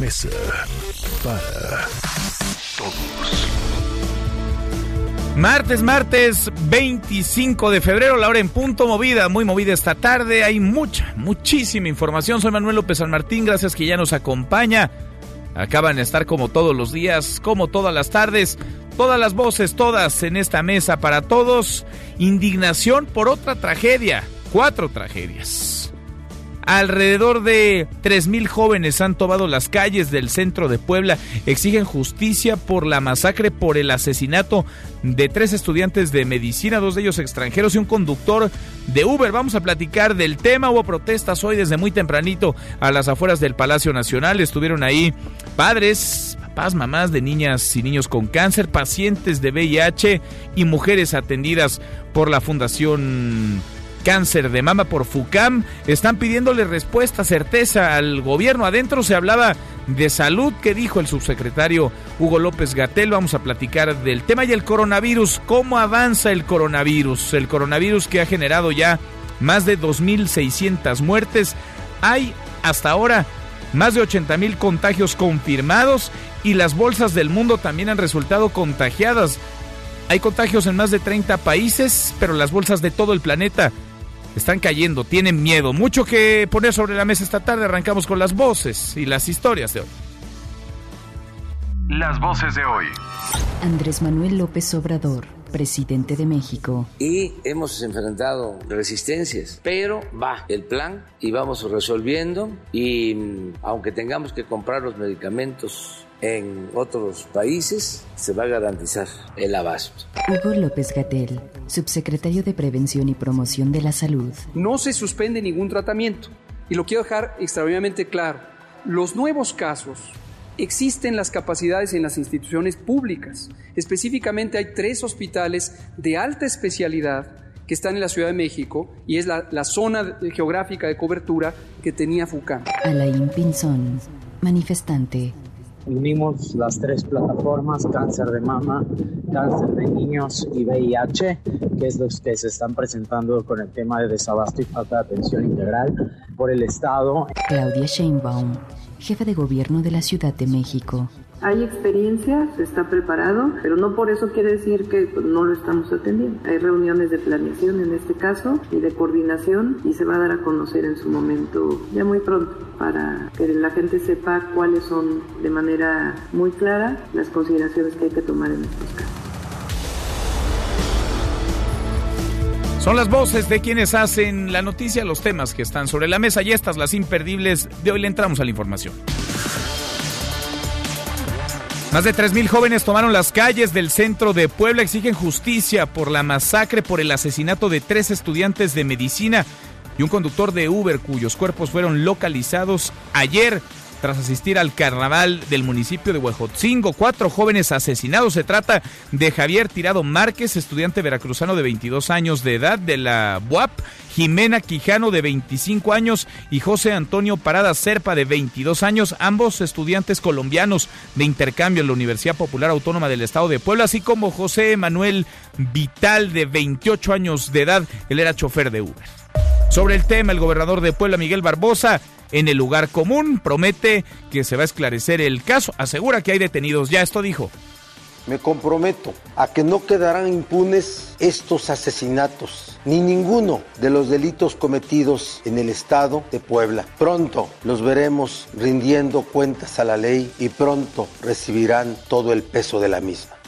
Mesa para Todos. Martes, martes 25 de febrero, la hora en punto movida, muy movida esta tarde. Hay mucha, muchísima información. Soy Manuel López San Martín, gracias que ya nos acompaña. Acaban de estar como todos los días, como todas las tardes, todas las voces, todas en esta mesa para todos. Indignación por otra tragedia, cuatro tragedias. Alrededor de 3.000 jóvenes han tomado las calles del centro de Puebla. Exigen justicia por la masacre, por el asesinato de tres estudiantes de medicina, dos de ellos extranjeros y un conductor de Uber. Vamos a platicar del tema. Hubo protestas hoy desde muy tempranito a las afueras del Palacio Nacional. Estuvieron ahí padres, papás, mamás de niñas y niños con cáncer, pacientes de VIH y mujeres atendidas por la Fundación cáncer de mama por FUCAM. Están pidiéndole respuesta, certeza al gobierno. Adentro se hablaba de salud. ¿Qué dijo el subsecretario Hugo López Gatel? Vamos a platicar del tema y el coronavirus. ¿Cómo avanza el coronavirus? El coronavirus que ha generado ya más de 2.600 muertes. Hay hasta ahora más de 80 mil contagios confirmados y las bolsas del mundo también han resultado contagiadas. Hay contagios en más de 30 países, pero las bolsas de todo el planeta están cayendo, tienen miedo. Mucho que poner sobre la mesa esta tarde. Arrancamos con las voces y las historias de hoy. Las voces de hoy. Andrés Manuel López Obrador, presidente de México. y hemos enfrentado resistencias, pero va el plan y vamos resolviendo y mm, aunque tengamos que comprar los medicamentos en otros países, se va a garantizar el abasto. Hugo López Gatel, subsecretario de Prevención y Promoción de la Salud. no se suspende ningún tratamiento. Y lo quiero dejar extraordinariamente claro. Los nuevos casos existen las capacidades en las instituciones públicas. Específicamente hay tres hospitales de alta especialidad que están en la Ciudad de México y es la, la zona geográfica de cobertura que tenía FUCAM. Alain Pinzón, manifestante. Unimos las tres plataformas, cáncer de mama, cáncer de niños y VIH, que es los que se están presentando con el tema de desabasto y falta de atención integral por el Estado. Claudia Sheinbaum, jefa de gobierno de la Ciudad de México. Hay experiencia, se está preparado, pero no por eso quiere decir que pues, no lo estamos atendiendo. Hay reuniones de planeación en este caso y de coordinación y se va a dar a conocer en su momento ya muy pronto para que la gente sepa cuáles son de manera muy clara las consideraciones que hay que tomar en estos casos. Son las voces de quienes hacen la noticia, los temas que están sobre la mesa y estas las imperdibles. De hoy le entramos a la información. Más de 3.000 jóvenes tomaron las calles del centro de Puebla, exigen justicia por la masacre, por el asesinato de tres estudiantes de medicina y un conductor de Uber cuyos cuerpos fueron localizados ayer tras asistir al carnaval del municipio de Huejotzingo. Cuatro jóvenes asesinados. Se trata de Javier Tirado Márquez, estudiante veracruzano de 22 años de edad de la BUAP, Jimena Quijano de 25 años y José Antonio Parada Serpa de 22 años, ambos estudiantes colombianos de intercambio en la Universidad Popular Autónoma del Estado de Puebla, así como José Manuel Vital de 28 años de edad. Él era chofer de Uber. Sobre el tema, el gobernador de Puebla, Miguel Barbosa, en el lugar común, promete que se va a esclarecer el caso. Asegura que hay detenidos. Ya esto dijo. Me comprometo a que no quedarán impunes estos asesinatos, ni ninguno de los delitos cometidos en el estado de Puebla. Pronto los veremos rindiendo cuentas a la ley y pronto recibirán todo el peso de la misma.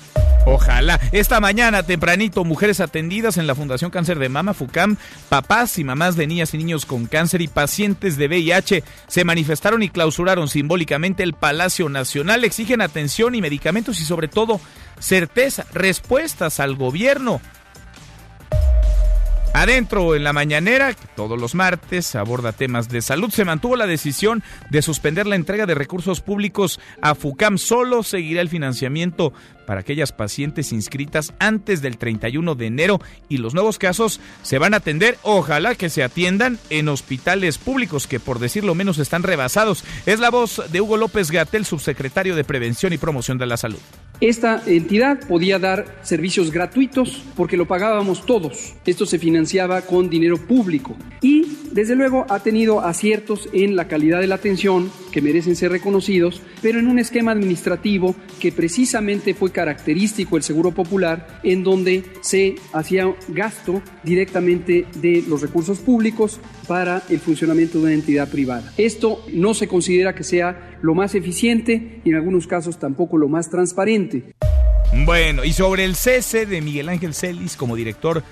Ojalá. Esta mañana, tempranito, mujeres atendidas en la Fundación Cáncer de Mama, FUCAM, papás y mamás de niñas y niños con cáncer y pacientes de VIH se manifestaron y clausuraron simbólicamente el Palacio Nacional. Exigen atención y medicamentos y sobre todo certeza, respuestas al gobierno. Adentro en la mañanera, todos los martes aborda temas de salud, se mantuvo la decisión de suspender la entrega de recursos públicos a FUCAM. Solo seguirá el financiamiento para aquellas pacientes inscritas antes del 31 de enero y los nuevos casos se van a atender, ojalá que se atiendan en hospitales públicos que por decirlo menos están rebasados. Es la voz de Hugo López Gatel, subsecretario de Prevención y Promoción de la Salud. Esta entidad podía dar servicios gratuitos porque lo pagábamos todos. Esto se financiaba con dinero público y desde luego ha tenido aciertos en la calidad de la atención que merecen ser reconocidos, pero en un esquema administrativo que precisamente fue característico del Seguro Popular, en donde se hacía gasto directamente de los recursos públicos para el funcionamiento de una entidad privada. Esto no se considera que sea lo más eficiente y en algunos casos tampoco lo más transparente. Bueno, y sobre el cese de Miguel Ángel Celis como director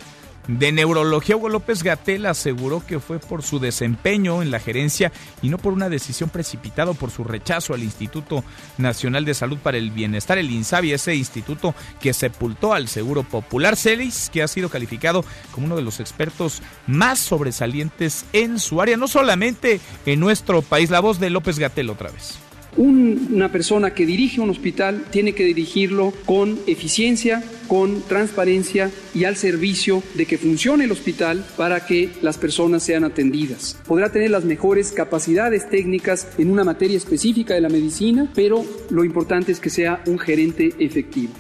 de neurología, Hugo López Gatel aseguró que fue por su desempeño en la gerencia y no por una decisión precipitada por su rechazo al Instituto Nacional de Salud para el Bienestar, el INSABI, ese instituto que sepultó al Seguro Popular. Celis, que ha sido calificado como uno de los expertos más sobresalientes en su área, no solamente en nuestro país. La voz de López Gatel otra vez. Una persona que dirige un hospital tiene que dirigirlo con eficiencia, con transparencia y al servicio de que funcione el hospital para que las personas sean atendidas. Podrá tener las mejores capacidades técnicas en una materia específica de la medicina, pero lo importante es que sea un gerente efectivo.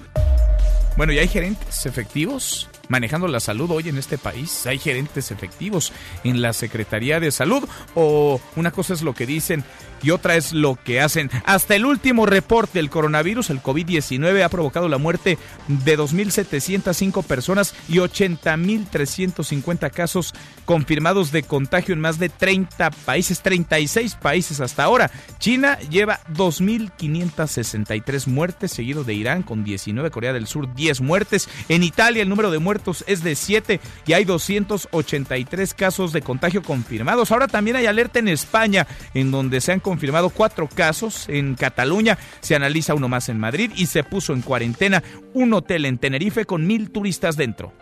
Bueno, ¿y hay gerentes efectivos? Manejando la salud hoy en este país. Hay gerentes efectivos en la Secretaría de Salud o una cosa es lo que dicen y otra es lo que hacen. Hasta el último reporte del coronavirus, el COVID-19, ha provocado la muerte de 2.705 personas y 80.350 casos confirmados de contagio en más de 30 países, 36 países hasta ahora. China lleva 2.563 muertes, seguido de Irán con 19, Corea del Sur 10 muertes. En Italia el número de es de 7 y hay 283 casos de contagio confirmados. Ahora también hay alerta en España, en donde se han confirmado cuatro casos. En Cataluña se analiza uno más en Madrid y se puso en cuarentena un hotel en Tenerife con mil turistas dentro.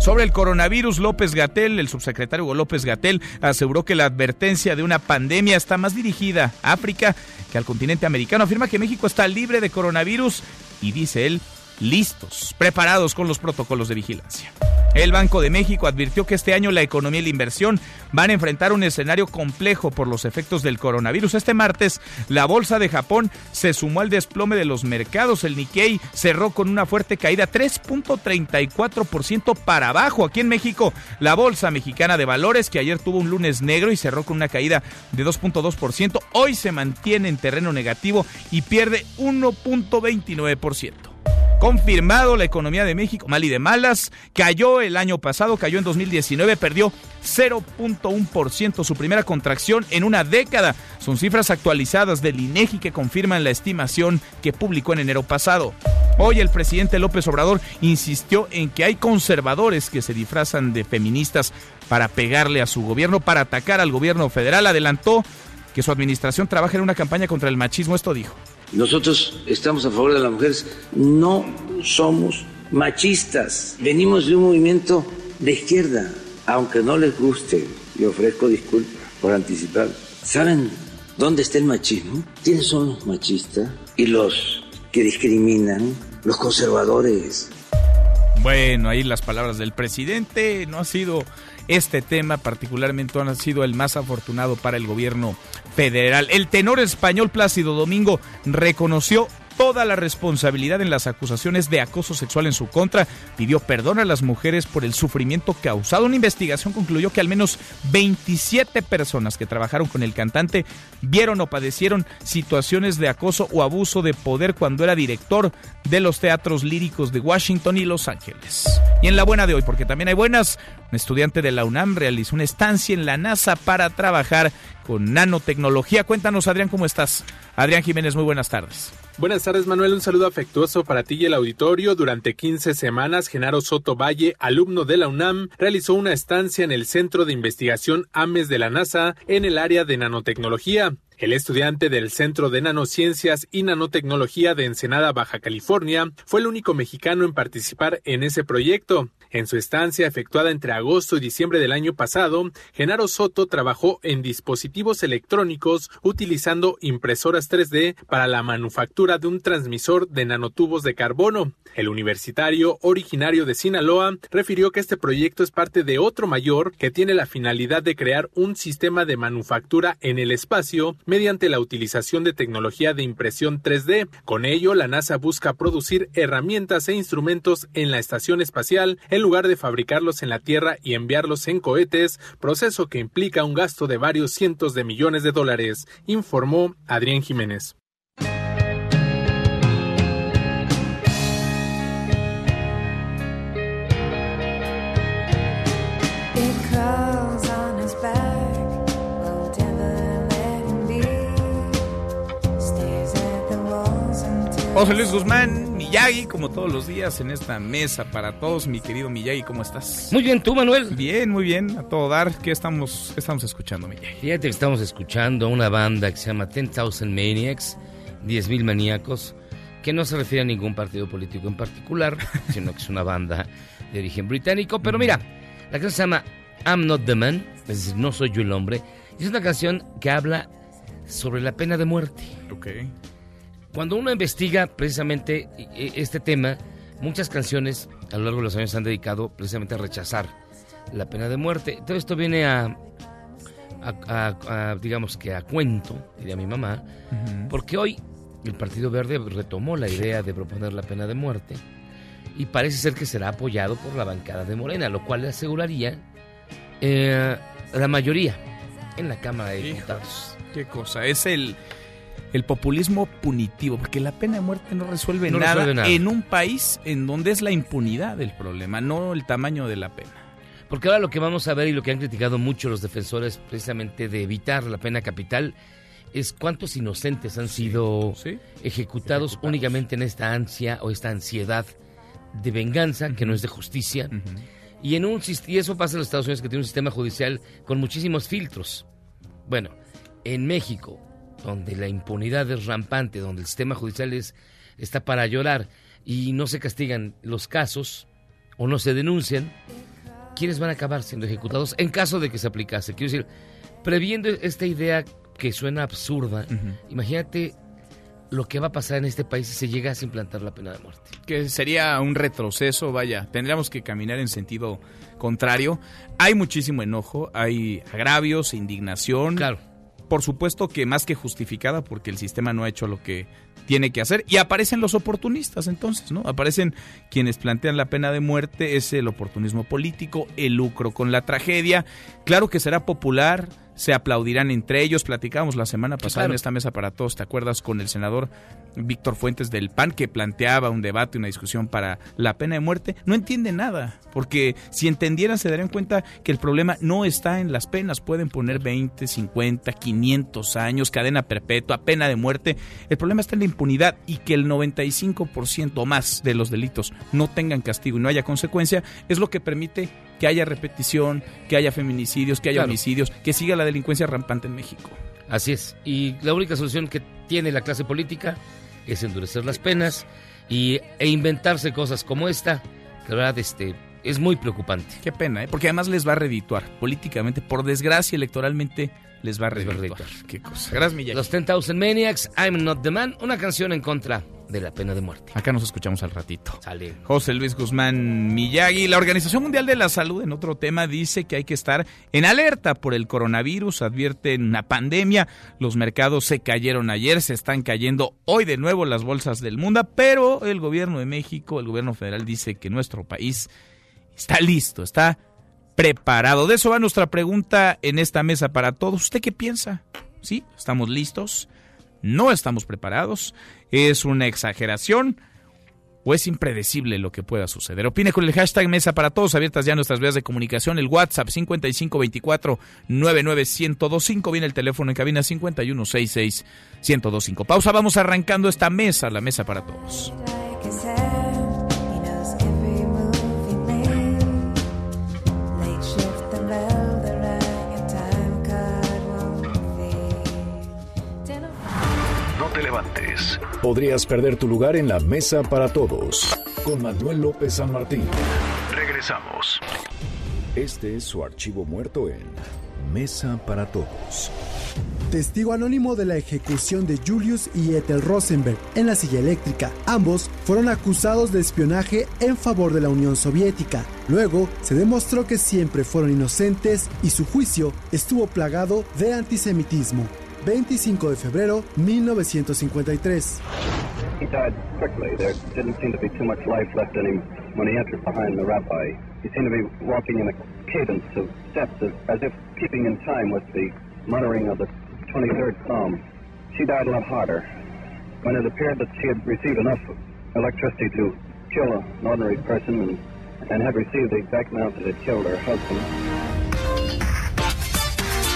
Sobre el coronavirus, López Gatel, el subsecretario López Gatel, aseguró que la advertencia de una pandemia está más dirigida a África que al continente americano. Afirma que México está libre de coronavirus y dice él, listos, preparados con los protocolos de vigilancia. El Banco de México advirtió que este año la economía y la inversión van a enfrentar un escenario complejo por los efectos del coronavirus. Este martes, la bolsa de Japón se sumó al desplome de los mercados. El Nikkei cerró con una fuerte caída, 3.34% para abajo. Aquí en México, la bolsa mexicana de valores, que ayer tuvo un lunes negro y cerró con una caída de 2.2%, hoy se mantiene en terreno negativo y pierde 1.29%. Confirmado la economía de México, mal y de malas, cayó el año pasado, cayó en 2019, perdió 0.1%, su primera contracción en una década. Son cifras actualizadas del INEGI que confirman la estimación que publicó en enero pasado. Hoy el presidente López Obrador insistió en que hay conservadores que se disfrazan de feministas para pegarle a su gobierno, para atacar al gobierno federal. Adelantó que su administración trabaja en una campaña contra el machismo. Esto dijo. Nosotros estamos a favor de las mujeres, no somos machistas, venimos de un movimiento de izquierda, aunque no les guste, y ofrezco disculpas por anticipar. ¿Saben dónde está el machismo? ¿Quiénes son los machistas? Y los que discriminan, los conservadores. Bueno, ahí las palabras del presidente. No ha sido este tema particularmente, no ha sido el más afortunado para el gobierno federal. El tenor español Plácido Domingo reconoció toda la responsabilidad en las acusaciones de acoso sexual en su contra, pidió perdón a las mujeres por el sufrimiento causado. Una investigación concluyó que al menos 27 personas que trabajaron con el cantante vieron o padecieron situaciones de acoso o abuso de poder cuando era director de los teatros líricos de Washington y Los Ángeles. Y en la buena de hoy, porque también hay buenas, un estudiante de la UNAM realizó una estancia en la NASA para trabajar con nanotecnología. Cuéntanos, Adrián, ¿cómo estás? Adrián Jiménez, muy buenas tardes. Buenas tardes, Manuel. Un saludo afectuoso para ti y el auditorio. Durante 15 semanas, Genaro Soto Valle, alumno de la UNAM, realizó una estancia en el Centro de Investigación AMES de la NASA en el área de nanotecnología. El estudiante del Centro de Nanociencias y Nanotecnología de Ensenada, Baja California, fue el único mexicano en participar en ese proyecto. En su estancia efectuada entre agosto y diciembre del año pasado, Genaro Soto trabajó en dispositivos electrónicos utilizando impresoras 3D para la manufactura de un transmisor de nanotubos de carbono. El universitario, originario de Sinaloa, refirió que este proyecto es parte de otro mayor que tiene la finalidad de crear un sistema de manufactura en el espacio mediante la utilización de tecnología de impresión 3D. Con ello, la NASA busca producir herramientas e instrumentos en la estación espacial en lugar de fabricarlos en la Tierra y enviarlos en cohetes, proceso que implica un gasto de varios cientos de millones de dólares, informó Adrián Jiménez. José Luis Guzmán, Miyagi, como todos los días en esta mesa para todos. Mi querido Miyagi, ¿cómo estás? Muy bien, ¿tú, Manuel? Bien, muy bien, a todo dar. ¿Qué estamos, qué estamos escuchando, Miyagi? Fíjate que estamos escuchando una banda que se llama 10,000 Maniacs, 10.000 maníacos, que no se refiere a ningún partido político en particular, sino que es una banda de origen británico. Pero mira, la canción se llama I'm Not the Man, es decir, no soy yo el hombre. Y es una canción que habla sobre la pena de muerte. Ok. Cuando uno investiga precisamente este tema, muchas canciones a lo largo de los años se han dedicado precisamente a rechazar la pena de muerte. Todo esto viene a, a, digamos que a cuento, diría mi mamá, porque hoy el Partido Verde retomó la idea de proponer la pena de muerte y parece ser que será apoyado por la bancada de Morena, lo cual le aseguraría eh, la mayoría en la Cámara de Diputados. Qué cosa, es el el populismo punitivo, porque la pena de muerte no resuelve, nada, en un país en donde es la impunidad el problema, no el tamaño de la pena. Porque ahora lo que vamos a ver y lo que han criticado mucho los defensores precisamente de evitar la pena capital es cuántos inocentes han sido ejecutados, únicamente en esta ansia o esta ansiedad de venganza, que no es de justicia. Y, en un, y eso pasa en los Estados Unidos, que tiene un sistema judicial con muchísimos filtros. Bueno, en México, donde la impunidad es rampante, donde el sistema judicial es, está para llorar y no se castigan los casos o no se denuncian, ¿quiénes van a acabar siendo ejecutados en caso de que se aplicase? Quiero decir, previendo esta idea que suena absurda, imagínate lo que va a pasar en este país si se llega a implantar la pena de muerte. Que sería un retroceso, vaya, tendríamos que caminar en sentido contrario. Hay muchísimo enojo, hay agravios, indignación. Claro por supuesto que más que justificada porque el sistema no ha hecho lo que tiene que hacer y aparecen los oportunistas entonces, ¿no? Aparecen quienes plantean la pena de muerte, es el oportunismo político, el lucro con la tragedia. Claro que será popular, se aplaudirán entre ellos. Platicamos la semana pasada en esta mesa para todos, ¿te acuerdas? Con el senador Víctor Fuentes del PAN que planteaba un debate, una discusión para la pena de muerte. No entiende nada, porque si entendieran se darían cuenta que el problema no está en las penas. Pueden poner 20, 50, 500 años, cadena perpetua, pena de muerte. El problema está en la impunidad y que el 95% o más de los delitos no tengan castigo y no haya consecuencia es lo que permite que haya repetición, que haya feminicidios, que haya homicidios, que siga la delincuencia rampante en México. Así es. Y la única solución que tiene la clase política es endurecer las penas y, e inventarse cosas como esta, que la verdad este, es muy preocupante. Qué pena, ¿eh? porque además les va a redituar políticamente, por desgracia electoralmente les va a redituar. Qué cosa. Gracias. Los 10,000 Maniacs, I'm Not the Man, una canción en contra de la pena de muerte. Acá nos escuchamos al ratito. Sale. José Luis Guzmán Miyagi. La Organización Mundial de la Salud, en otro tema, dice que hay que estar en alerta por el coronavirus. Advierten una pandemia. Los mercados se cayeron ayer, se están cayendo hoy de nuevo las bolsas del mundo, pero el gobierno de México, el gobierno federal, dice que nuestro país está listo, está preparado. De eso va nuestra pregunta en esta mesa para todos. ¿Usted qué piensa? ¿Sí? ¿Estamos listos? ¿No estamos preparados? ¿Es una exageración? ¿O es impredecible lo que pueda suceder? Opine con el hashtag Mesa para Todos, abiertas ya nuestras vías de comunicación, el WhatsApp 5524-99125, viene el teléfono en cabina 5166-1025. Pausa, vamos arrancando esta mesa, la Mesa para Todos. Podrías perder tu lugar en la mesa para todos. Con Manuel López San Martín. Regresamos. Este es su archivo muerto en Mesa para Todos. Testigo anónimo de la ejecución de Julius y Ethel Rosenberg en la silla eléctrica. Ambos fueron acusados de espionaje en favor de la Unión Soviética. Luego se demostró que siempre fueron inocentes y su juicio estuvo plagado de antisemitismo. 25 de febrero 1953. He died quickly. There didn't seem to be too much life left in him when he entered behind the rabbi. He seemed to be walking in a cadence of steps as if keeping in time with the muttering of the 23rd Psalm. She died a lot harder. When it appeared that she had received enough electricity to kill an ordinary person and, and had received the exact amount that had killed her husband.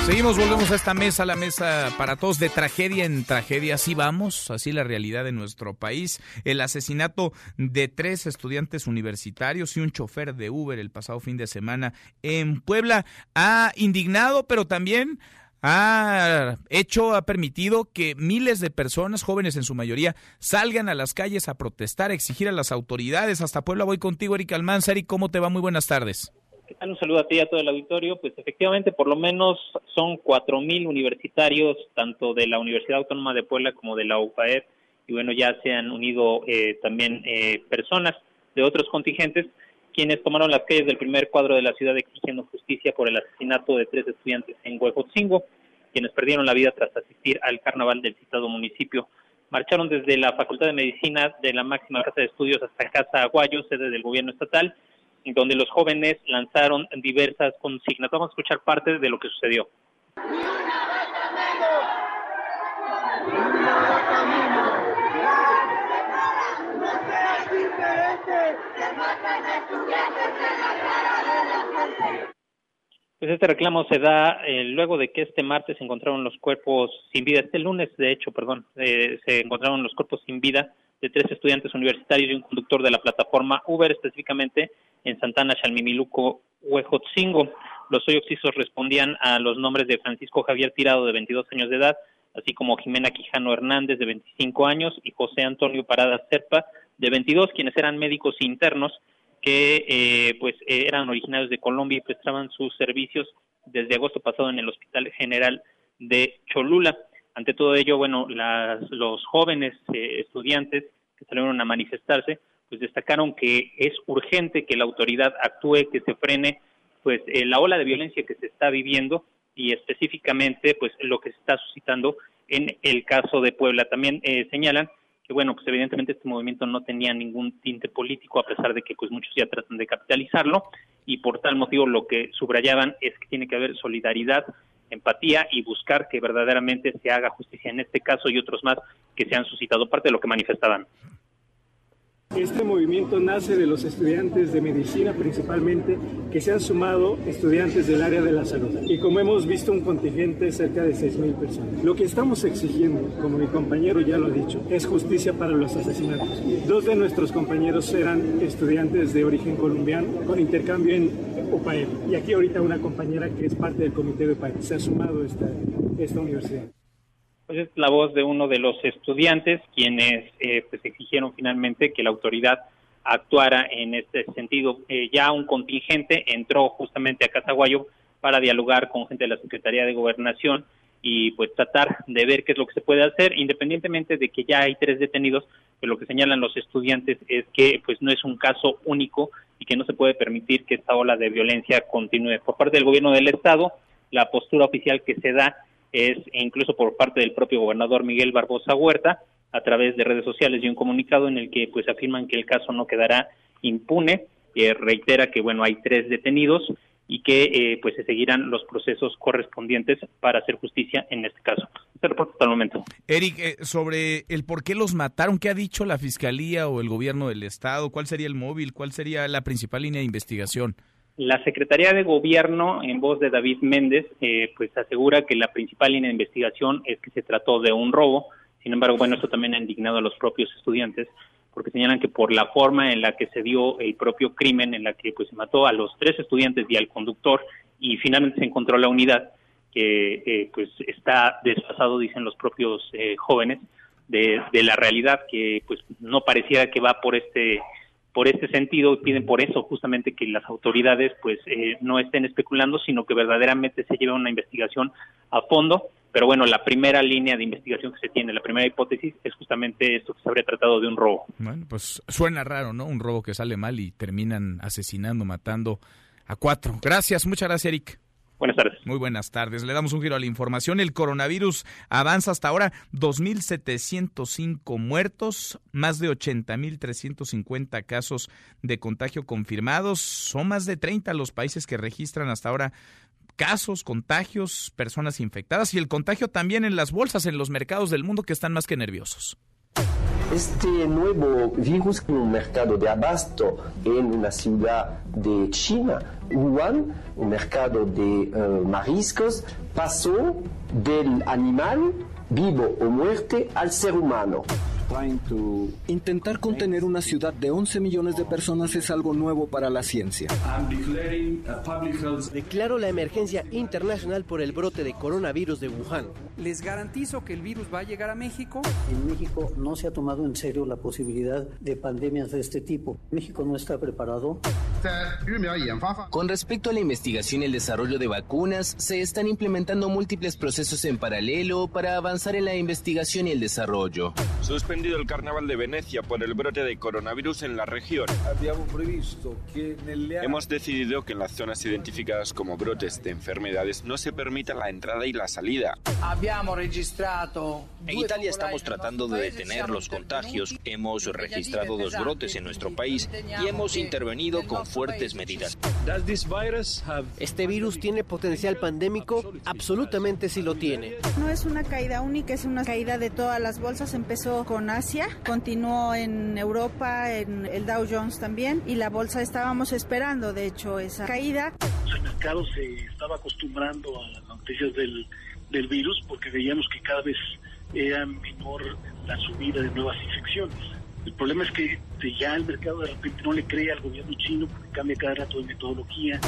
Seguimos, volvemos a esta mesa, la mesa para todos de tragedia en tragedia. Así vamos, así la realidad de nuestro país. El asesinato de tres estudiantes universitarios y un chofer de Uber el pasado fin de semana en Puebla ha indignado, pero también ha hecho, ha permitido que miles de personas, jóvenes en su mayoría, salgan a las calles a protestar, a exigir a las autoridades. Hasta Puebla voy contigo, Eric Almanza. Eric, ¿cómo te va? Muy buenas tardes. ¿Qué tal? Un saludo a ti y a todo el auditorio. Pues efectivamente, por lo menos son 4.000 universitarios, tanto de la Universidad Autónoma de Puebla como de la UPAEP, y bueno, ya se han unido eh, también eh, personas de otros contingentes quienes tomaron las calles del primer cuadro de la ciudad exigiendo justicia por el asesinato de tres estudiantes en Huejotzingo, quienes perdieron la vida tras asistir al carnaval del citado municipio. Marcharon desde la Facultad de Medicina de la máxima casa de estudios hasta Casa Aguayo, sede del gobierno estatal, donde los jóvenes lanzaron diversas consignas. Vamos a escuchar parte de lo que sucedió. Pues este reclamo se da eh, luego de que este martes se encontraron los cuerpos sin vida, este lunes de hecho, perdón, eh, se encontraron los cuerpos sin vida de tres estudiantes universitarios y un conductor de la plataforma Uber, específicamente en Santana, Chalmimiluco, Huejotzingo. Los hoy oxisos respondían a los nombres de Francisco Javier Tirado, de 22 años de edad, así como Jimena Quijano Hernández, de 25 años, y José Antonio Parada Serpa, de 22, quienes eran médicos internos que eh, pues eh, eran originarios de Colombia y prestaban sus servicios desde agosto pasado en el Hospital General de Cholula. Ante todo ello, bueno, las, los jóvenes eh, estudiantes que salieron a manifestarse, pues destacaron que es urgente que la autoridad actúe, que se frene pues la ola de violencia que se está viviendo y específicamente pues lo que se está suscitando en el caso de Puebla. También señalan que bueno, pues evidentemente este movimiento no tenía ningún tinte político, a pesar de que pues muchos ya tratan de capitalizarlo, y por tal motivo lo que subrayaban es que tiene que haber solidaridad, empatía y buscar que verdaderamente se haga justicia en este caso y otros más que se han suscitado, parte de lo que manifestaban. Este movimiento nace de los estudiantes de medicina principalmente, que se han sumado estudiantes del área de la salud. Y como hemos visto, un contingente cerca de 6.000 personas. Lo que estamos exigiendo, como mi compañero ya lo ha dicho, es justicia para los asesinatos. Dos de nuestros compañeros eran estudiantes de origen colombiano con intercambio en UPAEP. Y aquí ahorita una compañera que es parte del comité de UPAEP se ha sumado a esta, esta universidad. Pues es la voz de uno de los estudiantes quienes eh, pues exigieron finalmente que la autoridad actuara en este sentido. Eh, ya un contingente entró justamente a Casaguayo para dialogar con gente de la Secretaría de Gobernación y pues tratar de ver qué es lo que se puede hacer, independientemente de que ya hay tres detenidos, pues lo que señalan los estudiantes es que pues no es un caso único y que no se puede permitir que esta ola de violencia continúe. Por parte del gobierno del estado, la postura oficial que se da es incluso por parte del propio gobernador Miguel Barbosa Huerta a través de redes sociales y un comunicado en el que pues afirman que el caso no quedará impune y reitera que bueno hay tres detenidos y que eh, pues se seguirán los procesos correspondientes para hacer justicia en este caso. Este reporte hasta el momento. Eric, eh, sobre el por qué los mataron, ¿qué ha dicho la Fiscalía o el gobierno del Estado? ¿Cuál sería el móvil? ¿Cuál sería la principal línea de investigación? La Secretaría de Gobierno, en voz de David Méndez, eh, pues asegura que la principal línea de investigación es que se trató de un robo. Sin embargo, bueno, esto también ha indignado a los propios estudiantes, porque señalan que por la forma en la que se dio el propio crimen, en la que pues se mató a los tres estudiantes y al conductor, y finalmente se encontró la unidad que eh, pues está desfasado, dicen los propios eh, jóvenes, de, de la realidad que pues no pareciera que va por este por este sentido piden por eso justamente que las autoridades pues eh, no estén especulando sino que verdaderamente se lleve una investigación a fondo. Pero bueno la primera línea de investigación que se tiene la primera hipótesis es justamente esto que se habría tratado de un robo. Bueno pues suena raro no un robo que sale mal y terminan asesinando matando a cuatro. Gracias muchas gracias Eric Buenas tardes. Muy buenas tardes. Le damos un giro a la información. El coronavirus avanza hasta ahora 2.705 muertos, más de 80.350 casos de contagio confirmados. Son más de 30 los países que registran hasta ahora casos, contagios, personas infectadas y el contagio también en las bolsas, en los mercados del mundo que están más que nerviosos. Este nuevo virus en un mercado de abasto en una ciudad de China, Wuhan, un mercado de uh, mariscos, pasó del animal vivo o muerte al ser humano. Intentar contener una ciudad de 11 millones de personas es algo nuevo para la ciencia. Declaro la emergencia internacional por el brote de coronavirus de Wuhan. Les garantizo que el virus va a llegar a México. En México no se ha tomado en serio la posibilidad de pandemias de este tipo. México no está preparado. Con respecto a la investigación y el desarrollo de vacunas, se están implementando múltiples procesos en paralelo para avanzar en la investigación y el desarrollo. Suspendido el Carnaval de Venecia por el brote de coronavirus en la región. Hemos decidido que en las zonas identificadas como brotes de enfermedades no se permita la entrada y la salida. En Italia estamos tratando de detener los contagios. Hemos registrado dos brotes en nuestro país y hemos intervenido con fuertes medidas. ¿Este virus tiene potencial pandémico? Absolutamente sí lo tiene. No es una caída única, es una caída de todas las bolsas. Empezó con Asia, continuó en Europa, en el Dow Jones también, y la bolsa estábamos esperando, de hecho, esa caída. El mercado se estaba acostumbrando a las noticias del, del virus porque veíamos que cada vez era menor la subida de nuevas infecciones. El problema es que ya el mercado de repente no le cree al gobierno chino porque cambia cada rato de metodología.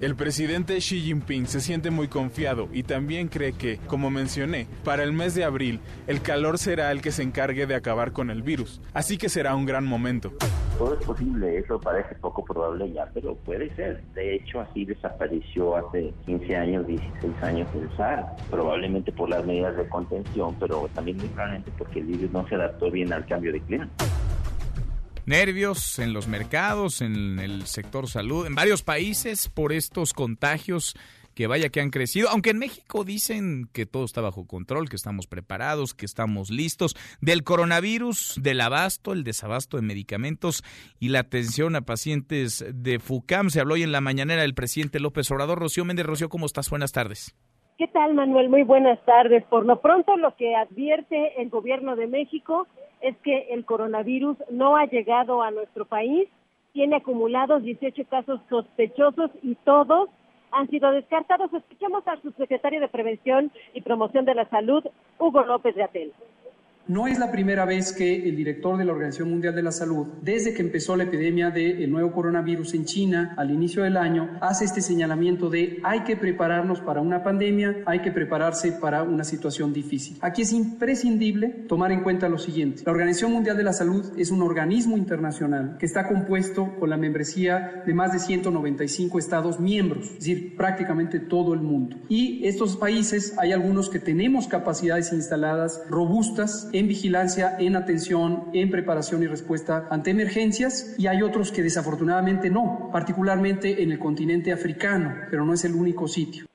El presidente Xi Jinping se siente muy confiado y también cree que, como mencioné, para el mes de abril el calor será el que se encargue de acabar con el virus, así que será un gran momento. Todo es posible, eso parece poco probable ya, pero puede ser. De hecho, así desapareció hace 15 años, 16 años el SARS, probablemente por las medidas de contención, pero también muy probablemente porque el virus no se adaptó bien al cambio de clima. Nervios en los mercados, en el sector salud, en varios países por estos contagios que vaya que han crecido, aunque en México dicen que todo está bajo control, que estamos preparados, que estamos listos, del coronavirus, del abasto, el desabasto de medicamentos y la atención a pacientes de FUCAM. Se habló hoy en la mañanera del presidente López Obrador. Rocío Méndez, Rocío, ¿cómo estás? Buenas tardes. ¿Qué tal, Manuel? Muy buenas tardes. Por lo pronto, lo que advierte el gobierno de México es que el coronavirus no ha llegado a nuestro país, tiene acumulados 18 casos sospechosos y todos han sido descartados. Escuchamos al subsecretario de Prevención y Promoción de la Salud, Hugo López de Atel. No es la primera vez que el director de la Organización Mundial de la Salud, desde que empezó la epidemia del nuevo coronavirus en China al inicio del año, hace este señalamiento de hay que prepararnos para una pandemia, hay que prepararse para una situación difícil. Aquí es imprescindible tomar en cuenta lo siguiente. La Organización Mundial de la Salud es un organismo internacional que está compuesto con la membresía de más de 195 estados miembros, es decir, prácticamente todo el mundo. Y estos países, hay algunos que tenemos capacidades instaladas robustas en vigilancia, en atención, en preparación y respuesta ante emergencias y hay otros que desafortunadamente no, particularmente en el continente africano, pero no es el único sitio.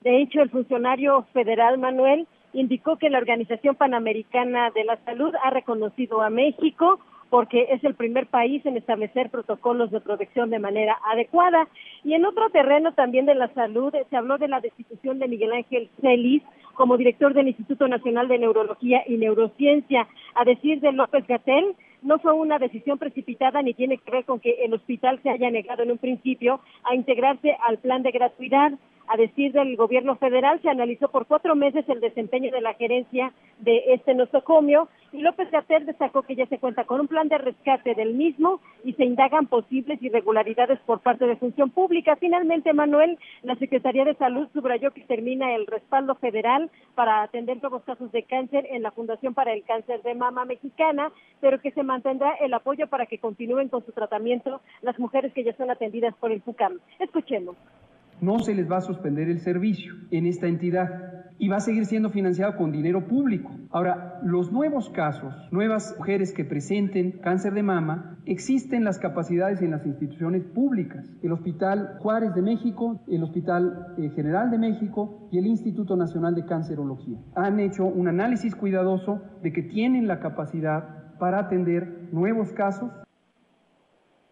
De hecho, el funcionario federal Manuel indicó que la Organización Panamericana de la Salud ha reconocido a México porque es el primer país en establecer protocolos de protección de manera adecuada. Y en otro terreno también de la salud se habló de la destitución de Miguel Ángel Celis como director del Instituto Nacional de Neurología y Neurociencia. A decir de López Gatel, no fue una decisión precipitada ni tiene que ver con que el hospital se haya negado en un principio a integrarse al plan de gratuidad. A decir del gobierno federal, se analizó por cuatro meses el desempeño de la gerencia de este nosocomio y López Gatel destacó que ya se cuenta con un plan de rescate del mismo y se indagan posibles irregularidades por parte de función pública. Finalmente, Manuel, la Secretaría de Salud subrayó que termina el respaldo federal para atender nuevos casos de cáncer en la Fundación para el Cáncer de Mama Mexicana, pero que se mantendrá el apoyo para que continúen con su tratamiento las mujeres que ya son atendidas por el FUCAM. Escuchemos no se les va a suspender el servicio en esta entidad y va a seguir siendo financiado con dinero público. Ahora, los nuevos casos, nuevas mujeres que presenten cáncer de mama, existen las capacidades en las instituciones públicas, el Hospital Juárez de México, el Hospital eh, General de México y el Instituto Nacional de Cancerología. Han hecho un análisis cuidadoso de que tienen la capacidad para atender nuevos casos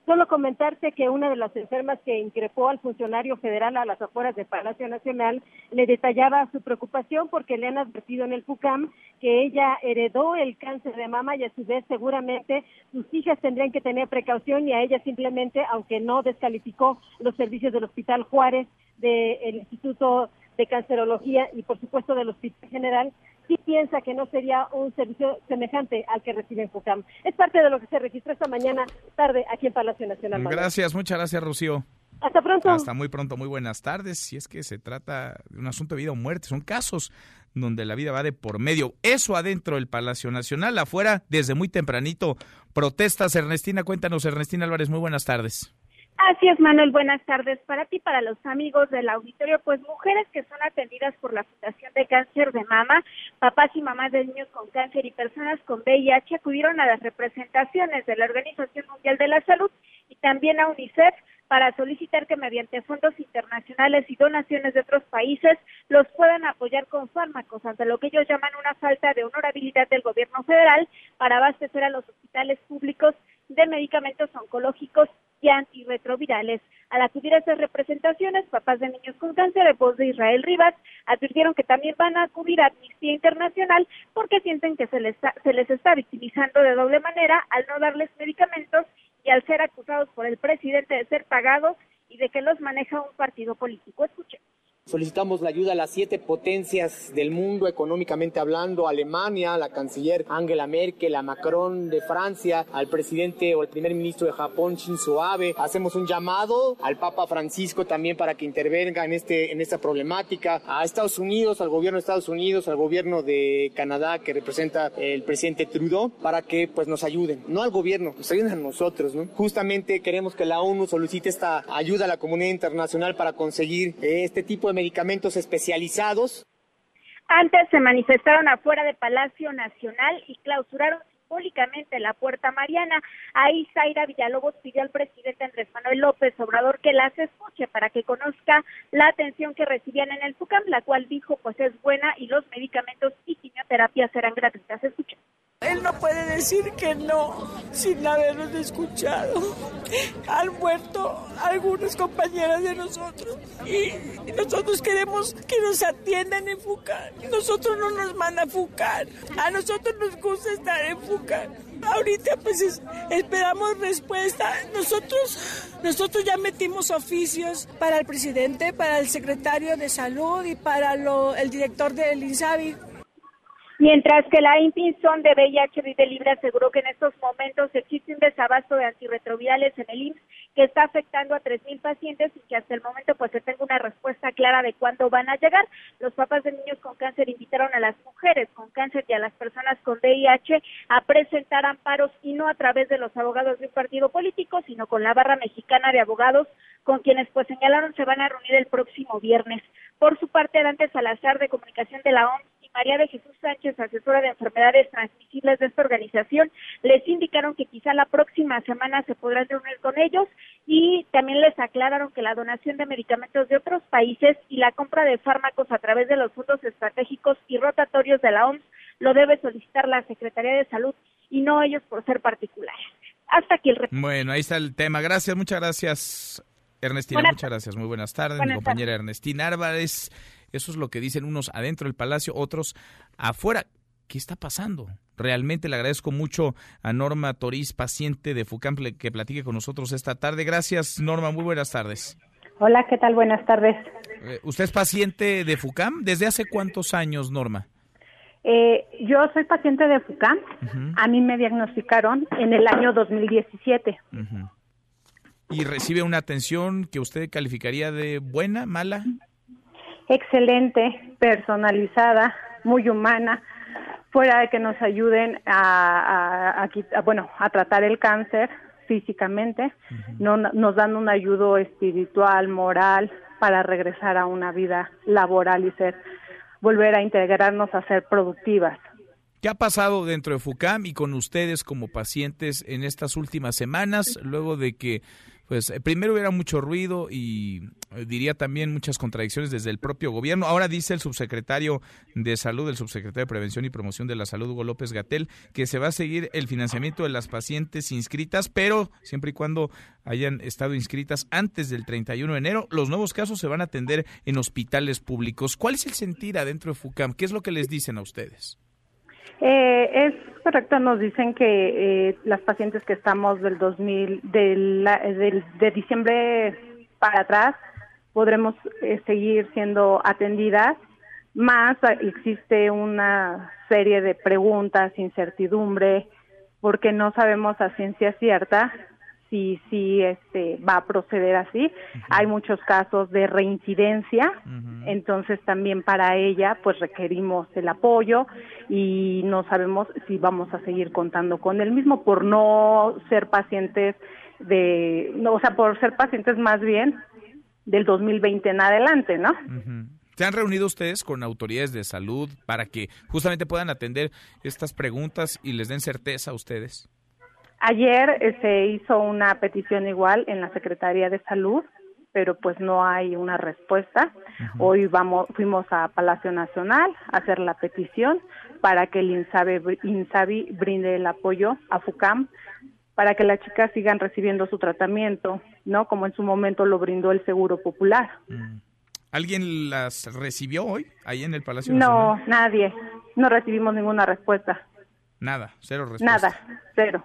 Solo comentarte que una de las enfermas que increpó al funcionario federal a las afueras del Palacio Nacional le detallaba su preocupación porque le han advertido en el PUCAM que ella heredó el cáncer de mama y a su vez seguramente sus hijas tendrían que tener precaución y a ella simplemente, aunque no descalificó los servicios del Hospital Juárez, del Instituto de Cancerología y por supuesto del Hospital General, sí piensa que no sería un servicio semejante al que recibe en FUCAM. Es parte de lo que se registró esta mañana tarde aquí en Palacio Nacional. Gracias, muchas gracias, Rocío. Hasta pronto. Hasta muy pronto, muy buenas tardes. Si es que se trata de un asunto de vida o muerte, son casos donde la vida va de por medio. Eso adentro del Palacio Nacional, afuera, desde muy tempranito. Protestas, Ernestina, cuéntanos, Ernestina Álvarez, muy buenas tardes. Así es, Manuel. Buenas tardes para ti, para los amigos del auditorio. Pues mujeres que son atendidas por la Fundación de Cáncer de Mama, papás y mamás de niños con cáncer y personas con VIH acudieron a las representaciones de la Organización Mundial de la Salud y también a UNICEF para solicitar que mediante fondos internacionales y donaciones de otros países los puedan apoyar con fármacos ante lo que ellos llaman una falta de honorabilidad del gobierno federal para abastecer a los hospitales públicos de medicamentos oncológicos y antirretrovirales. Al acudir a estas representaciones, papás de niños con cáncer de voz de Israel Rivas advirtieron que también van a acudir a Amnistía Internacional porque sienten que se les, se les está victimizando de doble manera al no darles medicamentos y al ser acusados por el presidente de ser pagados y de que los maneja un partido político. Escuchen. Solicitamos la ayuda a las siete potencias del mundo económicamente hablando, Alemania, la canciller Angela Merkel, a Macron de Francia, al presidente o el primer ministro de Japón Shinzo Abe. Hacemos un llamado al Papa Francisco también para que intervenga en, este, en esta problemática, a Estados Unidos, al gobierno de Estados Unidos, al gobierno de Canadá que representa el presidente Trudeau, para que pues nos ayuden, no al gobierno, nos ayuden a nosotros, ¿no? Justamente queremos que la ONU solicite esta ayuda a la comunidad internacional para conseguir este tipo de medicamentos especializados. Antes se manifestaron afuera de Palacio Nacional y clausuraron simbólicamente la Puerta Mariana. Ahí Zaira Villalobos pidió al presidente Andrés Manuel López Obrador que las escuche para que conozca la atención que recibían en el FUCAM, la cual dijo pues es buena y los medicamentos y quimioterapia serán gratuitas. Escuchen. Él no puede decir que no sin habernos escuchado. Han muerto algunas compañeras de nosotros y nosotros queremos que nos atiendan en FUCAN. Nosotros no nos mandan a FUCAN. A nosotros nos gusta estar en FUCAN. Ahorita pues esperamos respuesta. Nosotros, nosotros ya metimos oficios para el presidente, para el secretario de salud y para el director del INSABI Mientras que la Impinson de VIH Vive Libre aseguró que en estos momentos existe un desabasto de antirretrovirales en el IMSS que está afectando a 3.000 pacientes y que hasta el momento pues se tenga una respuesta clara de cuándo van a llegar. Los papás de niños con cáncer invitaron a las mujeres con cáncer y a las personas con VIH a presentar amparos y no a través de los abogados de un partido político, sino con la barra mexicana de abogados con quienes pues señalaron se van a reunir el próximo viernes. Por su parte, Dante Salazar de Comunicación de la OMS María de Jesús Sánchez, asesora de enfermedades transmisibles de esta organización, les indicaron que quizá la próxima semana se podrán reunir con ellos y también les aclararon que la donación de medicamentos de otros países y la compra de fármacos a través de los fondos estratégicos y rotatorios de la OMS lo debe solicitar la Secretaría de Salud y no ellos por ser particulares. Hasta aquí el Bueno, ahí está el tema. Gracias, muchas gracias. Ernestina, muchas gracias. Muy buenas tardes. Mi compañera Ernestina Álvarez. Eso es lo que dicen unos adentro del palacio, otros afuera. ¿Qué está pasando? Realmente le agradezco mucho a Norma Toriz, paciente de FUCAM, que platique con nosotros esta tarde. Gracias, Norma. Muy buenas tardes. Hola, ¿qué tal? Buenas tardes. Eh, ¿Usted es paciente de FUCAM? ¿Desde hace cuántos años, Norma? Eh, yo soy paciente de FUCAM. A mí me diagnosticaron en el año 2017. ¿Y recibe una atención que usted calificaría de buena, mala? Excelente, personalizada, muy humana. Fuera de que nos ayuden a, bueno, a tratar el cáncer físicamente, no, nos dan un ayudo espiritual, moral, para regresar a una vida laboral y ser volver a integrarnos a ser productivas. ¿Qué ha pasado dentro de FUCAM y con ustedes como pacientes en estas últimas semanas, luego de que pues eh, primero hubiera mucho ruido y eh, diría también muchas contradicciones desde el propio gobierno. Ahora dice el subsecretario de Salud, el subsecretario de Prevención y Promoción de la Salud, Hugo López Gatel, que se va a seguir el financiamiento de las pacientes inscritas, pero siempre y cuando hayan estado inscritas antes del 31 de enero, los nuevos casos se van a atender en hospitales públicos. ¿Cuál es el sentir adentro de FUCAM? ¿Qué es lo que les dicen a ustedes? Eh, es correcto, nos dicen que eh, las pacientes que estamos del 2000, del, de diciembre para atrás, podremos eh, seguir siendo atendidas, más existe una serie de preguntas, incertidumbre, porque no sabemos a ciencia cierta si, si este, va a proceder así. Hay muchos casos de reincidencia, entonces también para ella pues requerimos el apoyo y no sabemos si vamos a seguir contando con el mismo por no ser pacientes de, no, o sea, por ser pacientes más bien del 2020 en adelante, ¿no? ¿Se han reunido ustedes con autoridades de salud para que justamente puedan atender estas preguntas y les den certeza a ustedes? Ayer eh, se hizo una petición igual en la Secretaría de Salud, pero pues no hay una respuesta. Hoy vamos, fuimos a Palacio Nacional a hacer la petición para que el INSABI, brinde el apoyo a FUCAM para que las chicas sigan recibiendo su tratamiento, ¿no? Como en su momento lo brindó el Seguro Popular. Mm. ¿Alguien las recibió hoy ahí en el Palacio Nacional? No, nadie. No recibimos ninguna respuesta. Nada, cero respuesta. Nada, cero.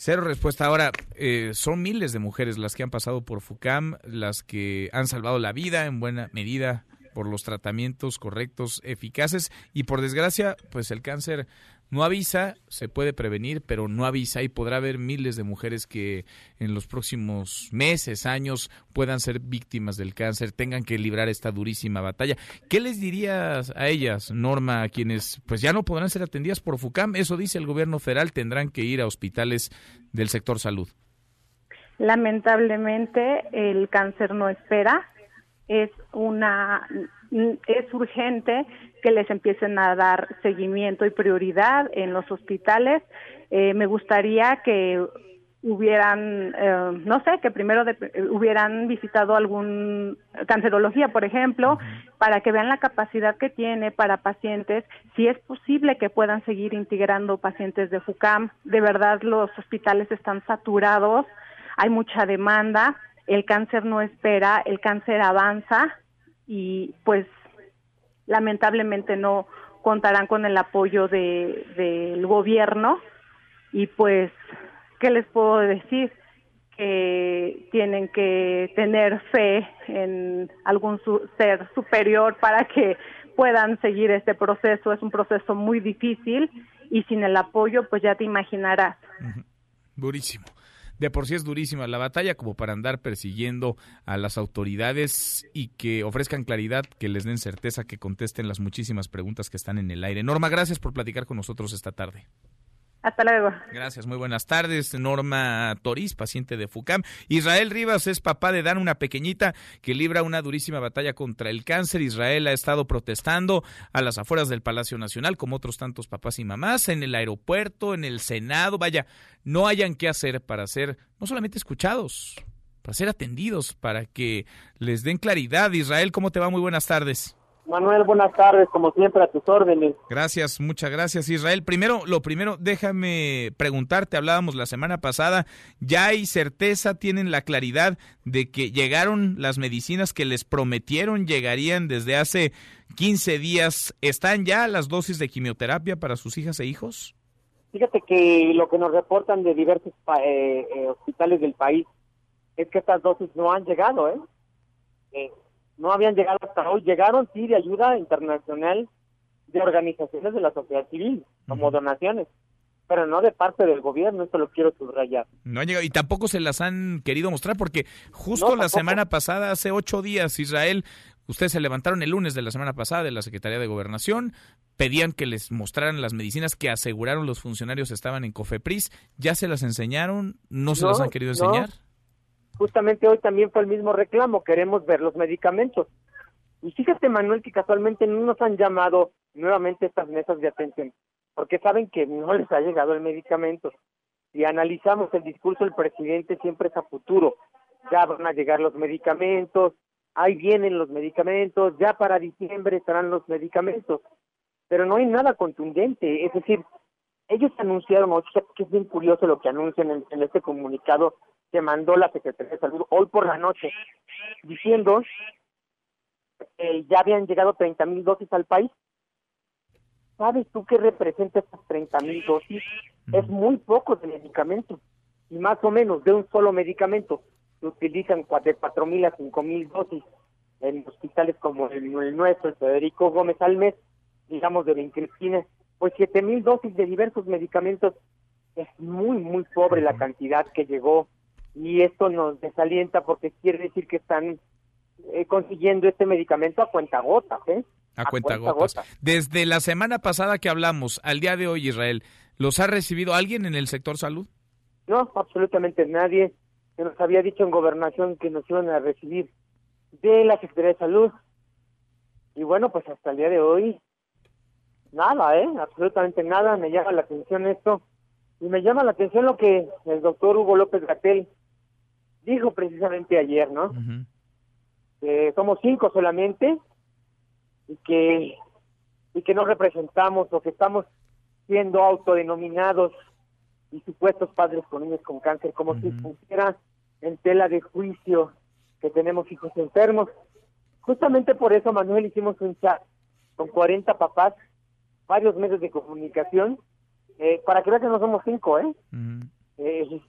Cero respuesta. Ahora, eh, son miles de mujeres las que han pasado por FUCAM, las que han salvado la vida en buena medida por los tratamientos correctos, eficaces y por desgracia, pues el cáncer no avisa, se puede prevenir, pero no avisa y podrá haber miles de mujeres que en los próximos meses, años puedan ser víctimas del cáncer, tengan que librar esta durísima batalla. ¿Qué les dirías a ellas, Norma, a quienes pues ya no podrán ser atendidas por FUCAM? Eso dice el gobierno federal, tendrán que ir a hospitales del sector salud. Lamentablemente el cáncer no espera, es una es urgente que les empiecen a dar seguimiento y prioridad en los hospitales. Eh, me gustaría que hubieran, eh, no sé, que primero hubieran visitado algún cancerología, por ejemplo, para que vean la capacidad que tiene para pacientes, si es posible que puedan seguir integrando pacientes de FUCAM. De verdad, los hospitales están saturados, hay mucha demanda, el cáncer no espera, el cáncer avanza y pues lamentablemente no contarán con el apoyo de, del gobierno y pues, ¿qué les puedo decir? Que tienen que tener fe en algún ser superior para que puedan seguir este proceso. Es un proceso muy difícil y sin el apoyo, pues ya te imaginarás. Durísimo de por sí es durísima la batalla como para andar persiguiendo a las autoridades y que ofrezcan claridad, que les den certeza, que contesten las muchísimas preguntas que están en el aire. Norma, gracias por platicar con nosotros esta tarde. Hasta luego. Gracias, muy buenas tardes. Norma Toriz, paciente de FUCAM. Israel Rivas es papá de Dan, una pequeñita que libra una durísima batalla contra el cáncer. Israel ha estado protestando a las afueras del Palacio Nacional, como otros tantos papás y mamás, en el aeropuerto, en el Senado. Vaya, no hayan qué hacer para ser no solamente escuchados, para ser atendidos, para que les den claridad. Israel, ¿cómo te va? Muy buenas tardes. Manuel, buenas tardes, como siempre, a tus órdenes. Gracias, muchas gracias, Israel. Primero, lo primero, déjame preguntarte, hablábamos la semana pasada, ¿ya hay certeza, tienen la claridad de que llegaron las medicinas que les prometieron llegarían desde hace 15 días? ¿Están ya las dosis de quimioterapia para sus hijas e hijos? Fíjate que lo que nos reportan de diversos eh, eh, hospitales del país es que estas dosis no han llegado, ¿eh? eh no habían llegado hasta hoy. Llegaron, sí, de ayuda internacional, de organizaciones de la sociedad civil, como donaciones, pero no de parte del gobierno, esto lo quiero subrayar. No han llegado, y tampoco se las han querido mostrar, porque justo la semana pasada, hace ocho días, Israel, ustedes se levantaron el lunes de la semana pasada de la Secretaría de Gobernación, pedían que les mostraran las medicinas que aseguraron los funcionarios estaban en Cofepris, ¿ya se las enseñaron? ¿No se las han querido enseñar? Justamente hoy también fue el mismo reclamo, queremos ver los medicamentos. Y fíjate, Manuel, que casualmente no nos han llamado nuevamente estas mesas de atención, porque saben que no les ha llegado el medicamento. Si analizamos el discurso del presidente, siempre es a futuro. Ya van a llegar los medicamentos, ahí vienen los medicamentos, ya para diciembre estarán los medicamentos. Pero no hay nada contundente, es decir, ellos anunciaron, que es bien curioso lo que anuncian en, en este comunicado que mandó la Secretaría de Salud hoy por la noche, diciendo que ya habían llegado 30 mil dosis al país. ¿Sabes tú qué representa estas 30 mil dosis? Es muy poco de medicamento y más o menos de un solo medicamento. Se utilizan de 4 mil a 5 mil dosis en hospitales como el, nuestro, el Federico Gómez al mes, digamos de vincristina, pues 7 mil dosis de diversos medicamentos. Es muy, muy pobre la cantidad que llegó y esto nos desalienta porque quiere decir que están eh, consiguiendo este medicamento a cuenta gotas, ¿eh? A, cuenta, gotas. Desde la semana pasada que hablamos al día de hoy, Israel, ¿los ha recibido alguien en el sector salud? No, absolutamente nadie. Se nos había dicho en gobernación que nos iban a recibir de la Secretaría de Salud. Y bueno, pues hasta el día de hoy, nada, ¿eh? Absolutamente nada. Me llama la atención esto. Y me llama la atención lo que el doctor Hugo López Gatel dijo precisamente ayer, ¿no? Que somos cinco solamente y que y que no representamos o que estamos siendo autodenominados y supuestos padres con niños con cáncer, como si pusiera en tela de juicio que tenemos hijos enfermos. Justamente por eso, Manuel, hicimos un chat con 40 papás, varios medios de comunicación, eh, para que vean que no somos cinco, ¿eh? eh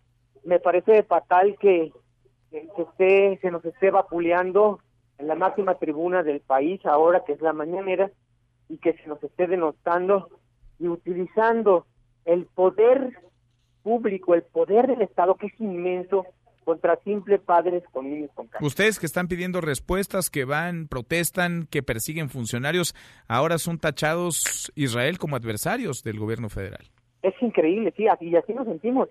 me parece fatal que se, esté, se nos esté vapuleando en la máxima tribuna del país ahora que es la mañanera y que se nos esté denostando y utilizando el poder público, el poder del Estado que es inmenso contra simples padres con niños con cáncer. Ustedes que están pidiendo respuestas, que van, protestan, que persiguen funcionarios, ahora son tachados Israel como adversarios del gobierno federal. Es increíble, sí, y así nos sentimos.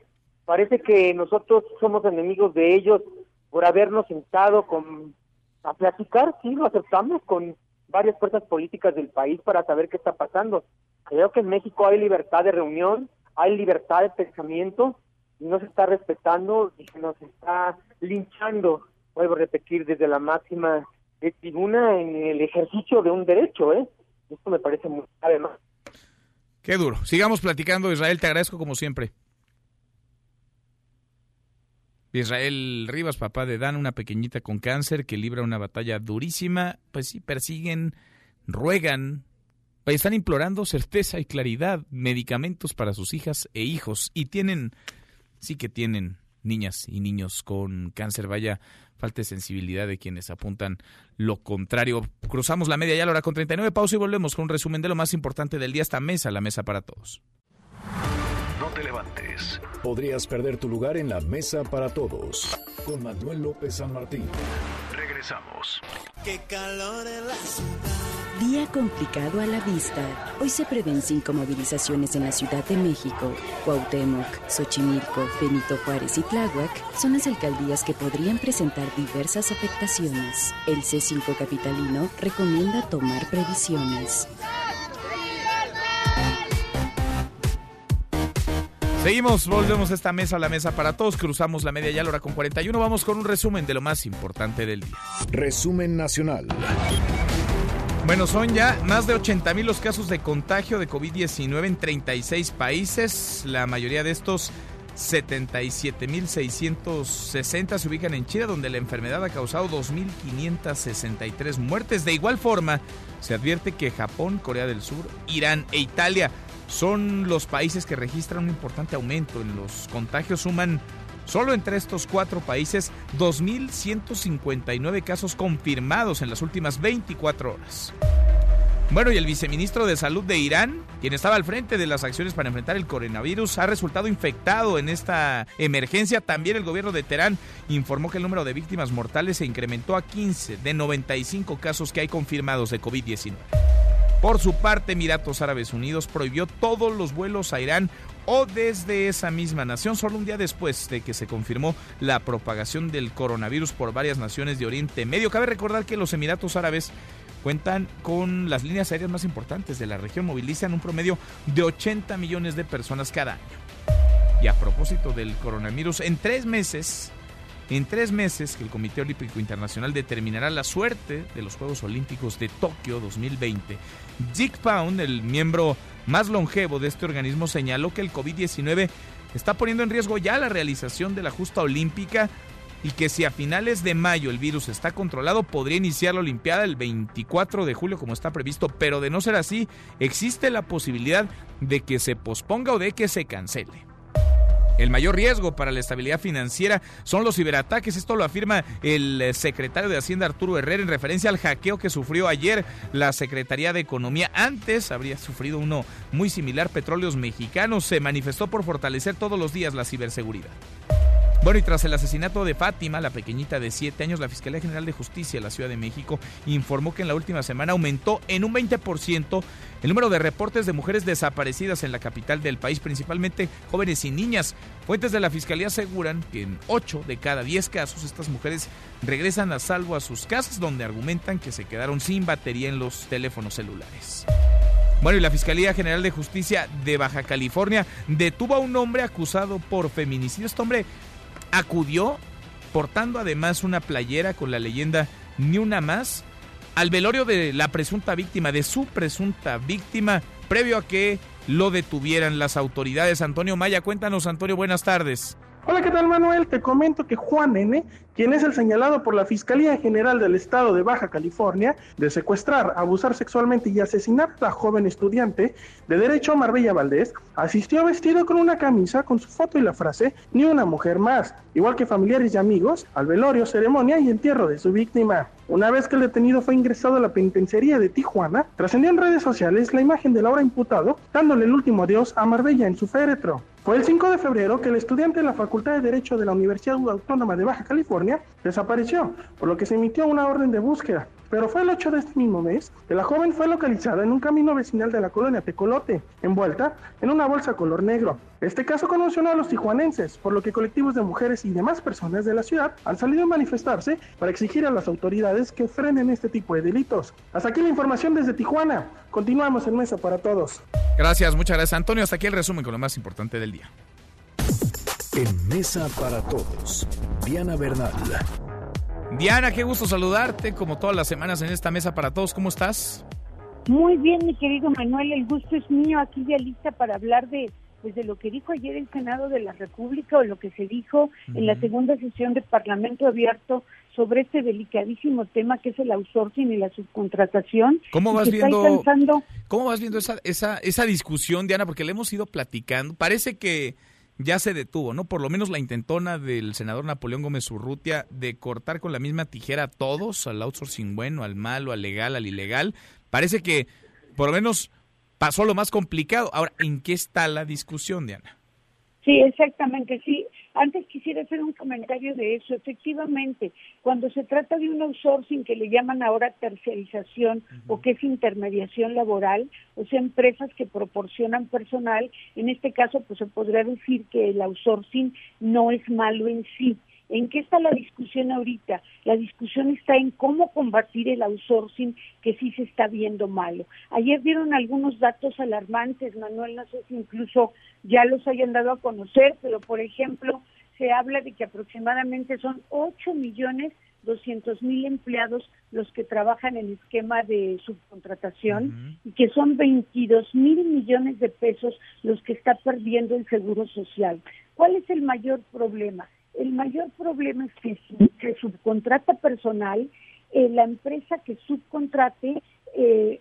Parece que nosotros somos enemigos de ellos por habernos sentado con a platicar, sí, lo aceptamos con varias fuerzas políticas del país para saber qué está pasando. Creo que en México hay libertad de reunión, hay libertad de pensamiento y no se está respetando y se nos está linchando, vuelvo a repetir, desde la máxima tribuna en el ejercicio de un derecho, ¿eh? Esto me parece muy grave. Qué duro. Sigamos platicando, Israel, te agradezco como siempre. Israel Rivas, papá de Dan, una pequeñita con cáncer que libra una batalla durísima, pues sí, persiguen, ruegan, están implorando certeza y claridad, medicamentos para sus hijas e hijos. Y tienen, sí que tienen niñas y niños con cáncer, vaya falta de sensibilidad de quienes apuntan lo contrario. Cruzamos la media ya la hora con 39 pausa y volvemos con un resumen de lo más importante del día, esta mesa, la mesa para todos te levantes. Podrías perder tu lugar en la mesa para todos. Con Manuel López San Martín. Regresamos. Qué calor en la ciudad. Día complicado a la vista. Hoy se prevén cinco movilizaciones en la Ciudad de México. Cuauhtémoc, Xochimilco, Benito Juárez y Tláhuac son las alcaldías que podrían presentar diversas afectaciones. El C5 capitalino recomienda tomar previsiones. Seguimos, volvemos a esta mesa, la mesa para todos, cruzamos la media ya la hora con 41, vamos con un resumen de lo más importante del día. Resumen nacional. Bueno, son ya más de 80 mil los casos de contagio de COVID-19 en 36 países, la mayoría de estos 77.660 se ubican en China, donde la enfermedad ha causado 2.563 muertes. De igual forma, se advierte que Japón, Corea del Sur, Irán e Italia son los países que registran un importante aumento en los contagios. Suman solo entre estos cuatro países 2.159 casos confirmados en las últimas 24 horas. Bueno, y el viceministro de Salud de Irán, quien estaba al frente de las acciones para enfrentar el coronavirus, ha resultado infectado en esta emergencia. También el gobierno de Teherán informó que el número de víctimas mortales se incrementó a 15 de 95 casos que hay confirmados de COVID-19. Por su parte, Emiratos Árabes Unidos prohibió todos los vuelos a Irán o desde esa misma nación, solo un día después de que se confirmó la propagación del coronavirus por varias naciones de Oriente Medio. Cabe recordar que los Emiratos Árabes cuentan con las líneas aéreas más importantes de la región, movilizan un promedio de 80 millones de personas cada año. Y a propósito del coronavirus, en tres meses, en tres meses que el Comité Olímpico Internacional determinará la suerte de los Juegos Olímpicos de Tokio 2020, Dick Pound, el miembro más longevo de este organismo, señaló que el COVID-19 está poniendo en riesgo ya la realización de la justa olímpica y que si a finales de mayo el virus está controlado, podría iniciar la Olimpiada el 24 de julio como está previsto, pero de no ser así, existe la posibilidad de que se posponga o de que se cancele. El mayor riesgo para la estabilidad financiera son los ciberataques. Esto lo afirma el eh, secretario de Hacienda Arturo Herrera en referencia al hackeo que sufrió ayer la Secretaría de Economía. Antes habría sufrido uno muy similar. Petróleos Mexicanos se manifestó por fortalecer todos los días la ciberseguridad. Bueno, y tras el asesinato de Fátima, la pequeñita de 7 años, la Fiscalía General de Justicia de la Ciudad de México informó que en la última semana aumentó en un 20% el número de reportes de mujeres desaparecidas en la capital del país, principalmente jóvenes y niñas. Fuentes de la Fiscalía aseguran que en 8 de cada 10 casos estas mujeres regresan a salvo a sus casas donde argumentan que se quedaron sin batería en los teléfonos celulares. Bueno, y la Fiscalía General de Justicia de Baja California detuvo a un hombre acusado por feminicidio. Este hombre acudió portando además una playera con la leyenda Ni una más al velorio de la presunta víctima, de su presunta víctima, previo a que lo detuvieran las autoridades. Antonio Maya, cuéntanos, Antonio, buenas tardes. Hola, ¿qué tal Manuel? Te comento que Juan N., quien es el señalado por la Fiscalía General del Estado de Baja California de secuestrar, abusar sexualmente y asesinar a la joven estudiante de Derecho Marbella Valdés, asistió vestido con una camisa con su foto y la frase Ni una mujer más, igual que familiares y amigos, al velorio, ceremonia y entierro de su víctima. Una vez que el detenido fue ingresado a la penitenciaría de Tijuana, trascendió en redes sociales la imagen del ahora imputado dándole el último adiós a Marbella en su féretro. Fue el 5 de febrero que el estudiante de la Facultad de Derecho de la Universidad Autónoma de Baja California desapareció, por lo que se emitió una orden de búsqueda. Pero fue el 8 de este mismo mes que la joven fue localizada en un camino vecinal de la colonia Tecolote, envuelta en una bolsa color negro. Este caso conmocionó a los tijuanenses, por lo que colectivos de mujeres y demás personas de la ciudad han salido a manifestarse para exigir a las autoridades que frenen este tipo de delitos. Hasta aquí la información desde Tijuana. Continuamos en Mesa para Todos. Gracias, muchas gracias Antonio. Hasta aquí el resumen con lo más importante del día. En Mesa para Todos, Diana Bernal. Diana, qué gusto saludarte como todas las semanas en esta mesa para todos. ¿Cómo estás? Muy bien, mi querido Manuel, el gusto es mío aquí ya lista para hablar de pues de lo que dijo ayer el Senado de la República o lo que se dijo en la segunda sesión del Parlamento abierto sobre este delicadísimo tema que es el outsourcing y la subcontratación. ¿Cómo vas viendo ¿Cómo vas viendo esa esa esa discusión, Diana, porque le hemos ido platicando? Parece que ya se detuvo, ¿no? Por lo menos la intentona del senador Napoleón Gómez Urrutia de cortar con la misma tijera a todos, al outsourcing bueno, al malo, al legal, al ilegal. Parece que por lo menos pasó lo más complicado. Ahora, ¿en qué está la discusión, Diana? Sí, exactamente, sí. Antes quisiera hacer un comentario de eso. Efectivamente, cuando se trata de un outsourcing que le llaman ahora terciarización o que es intermediación laboral, o sea, empresas que proporcionan personal, en este caso, pues se podría decir que el outsourcing no es malo en sí, ¿En qué está la discusión ahorita? La discusión está en cómo combatir el outsourcing que sí se está viendo malo. Ayer dieron algunos datos alarmantes, Manuel, no sé si incluso ya los hayan dado a conocer, pero por ejemplo, se habla de que aproximadamente son 8 millones 200 mil empleados los que trabajan en esquema de subcontratación y que son 22 mil millones de pesos los que está perdiendo el Seguro Social. ¿Cuál es el mayor problema? El mayor problema es que si se subcontrata personal, eh, la empresa que subcontrate eh,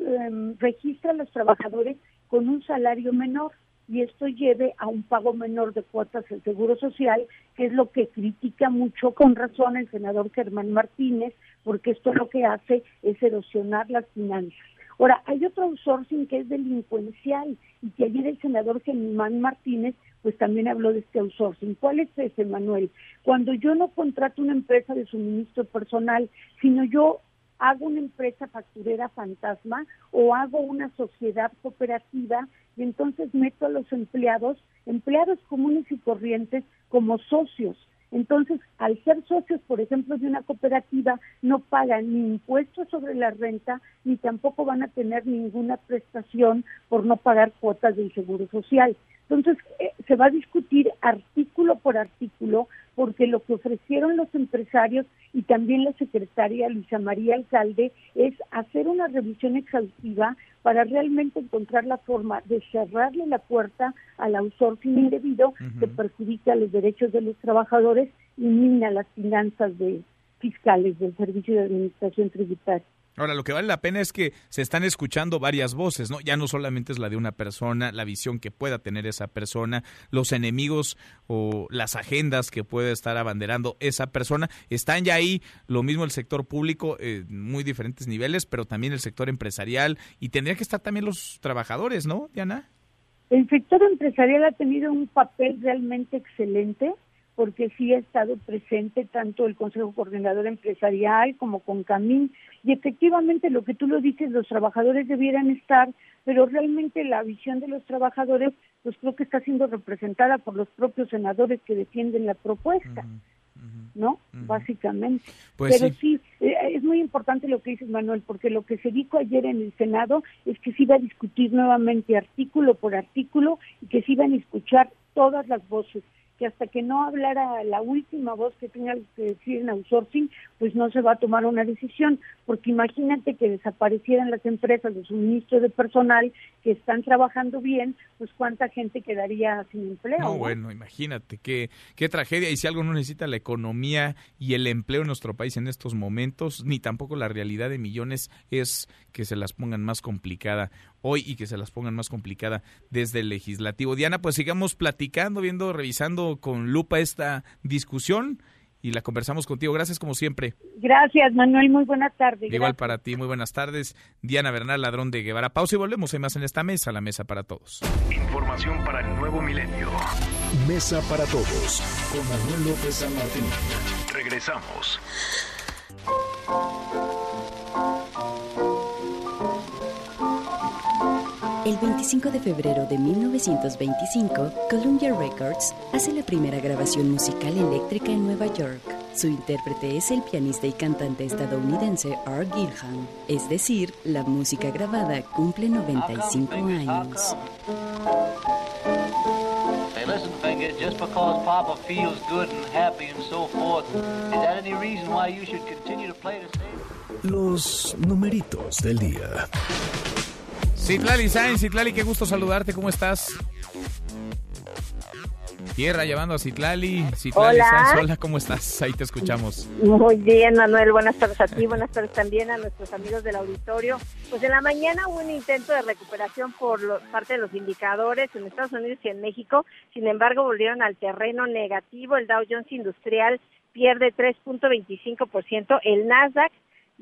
em, registra a los trabajadores con un salario menor y esto lleve a un pago menor de cuotas del Seguro Social, que es lo que critica mucho con razón el senador Germán Martínez, porque esto lo que hace es erosionar las finanzas. Ahora, hay otro outsourcing que es delincuencial y que ayer el senador Germán Martínez pues también habló de este outsourcing. ¿Cuál es ese, Manuel? Cuando yo no contrato una empresa de suministro personal, sino yo hago una empresa facturera fantasma o hago una sociedad cooperativa y entonces meto a los empleados, empleados comunes y corrientes, como socios. Entonces, al ser socios, por ejemplo, de una cooperativa, no pagan ni impuestos sobre la renta, ni tampoco van a tener ninguna prestación por no pagar cuotas del Seguro Social. Entonces, eh, se va a discutir artículo por artículo, porque lo que ofrecieron los empresarios y también la secretaria Luisa María Alcalde es hacer una revisión exhaustiva para realmente encontrar la forma de cerrarle la puerta al outsourcing indebido que perjudica los derechos de los trabajadores y mina las finanzas de fiscales del Servicio de Administración Tributaria. Ahora, lo que vale la pena es que se están escuchando varias voces, ¿no? Ya no solamente es la de una persona, la visión que pueda tener esa persona, los enemigos o las agendas que puede estar abanderando esa persona. Están ya ahí, lo mismo el sector público, en muy diferentes niveles, pero también el sector empresarial y tendría que estar también los trabajadores, ¿no, Diana? El sector empresarial ha tenido un papel realmente excelente porque sí ha estado presente tanto el Consejo Coordinador Empresarial como con Camín. Y efectivamente lo que tú lo dices, los trabajadores debieran estar, pero realmente la visión de los trabajadores, pues creo que está siendo representada por los propios senadores que defienden la propuesta. ¿no? Básicamente. Pues Pero sí, eh, es muy importante lo que dices, Manuel, porque lo que se dijo ayer en el Senado es que se iba a discutir nuevamente artículo por artículo y que se iban a escuchar todas las voces que hasta que no hablara la última voz que tenga que decir en outsourcing, pues no se va a tomar una decisión, porque imagínate que desaparecieran las empresas de suministro de personal que están trabajando bien, pues cuánta gente quedaría sin empleo. No, bueno, imagínate qué, qué tragedia. Y si algo no necesita la economía y el empleo en nuestro país en estos momentos, ni tampoco la realidad de millones, es que se las pongan más complicada hoy y que se las pongan más complicada desde el legislativo. Diana, pues sigamos platicando, viendo, revisando con lupa esta discusión y la conversamos contigo. Gracias como siempre. Gracias, Manuel. Muy buenas tardes. Igual para ti, muy buenas tardes. Diana Bernal, ladrón de Guevara. Pausa y volvemos. Hay más en esta mesa, la mesa para todos. Información para el nuevo milenio. Mesa para todos con Manuel López San Martín. Regresamos. El 25 de febrero de 1925, Columbia Records hace la primera grabación musical eléctrica en Nueva York. Su intérprete es el pianista y cantante estadounidense Art Gilham. Es decir, la música grabada cumple 95 años. Hey, listen, Finger, just because Papa feels good and happy and so forth, is that any reason why you should continue to play the same? Los numeritos del día. Citlali Sainz, Citlali, qué gusto saludarte, ¿cómo estás? Tierra llevando a Citlali. Citlali Hola. Sainz, hola, ¿cómo estás? Ahí te escuchamos. Muy bien, Manuel. Buenas tardes a ti, buenas tardes también a nuestros amigos del auditorio. Pues en la mañana hubo un intento de recuperación por lo- parte de los indicadores en Estados Unidos y en México. Sin embargo, volvieron al terreno negativo. El Dow Jones Industrial pierde 3.25%, el Nasdaq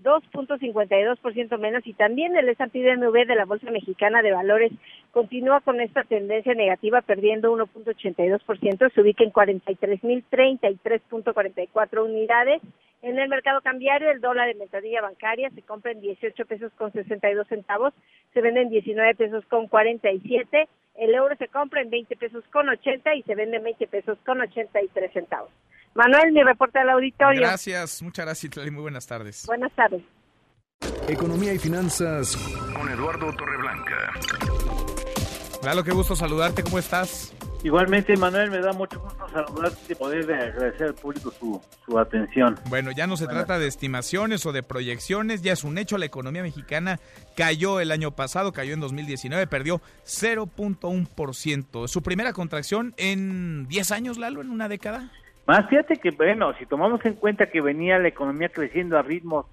2.52% menos y también el S&P DMV de la Bolsa Mexicana de Valores continúa con esta tendencia negativa perdiendo 1.82%, se ubica en 43.033.44 unidades. En el mercado cambiario el dólar de ventanilla bancaria se compra en 18 pesos con 62 centavos, se vende en 19 pesos con 47, el euro se compra en 20 pesos con 80 y se vende en 20 pesos con 83 centavos. Manuel, mi reporte al auditorio. Gracias, muchas gracias, Citlali. Muy buenas tardes. Buenas tardes. Economía y finanzas con Eduardo Torreblanca. Lalo, qué gusto saludarte, ¿cómo estás? Igualmente, Manuel, me da mucho gusto saludarte y poder agradecer al público su, su atención. Bueno, ya no se trata de estimaciones o de proyecciones, ya es un hecho, la economía mexicana cayó el año pasado, cayó en 2019, perdió 0.1%. Su primera contracción en 10 años, Lalo, en una década. Más fíjate que, bueno, si tomamos en cuenta que venía la economía creciendo a ritmos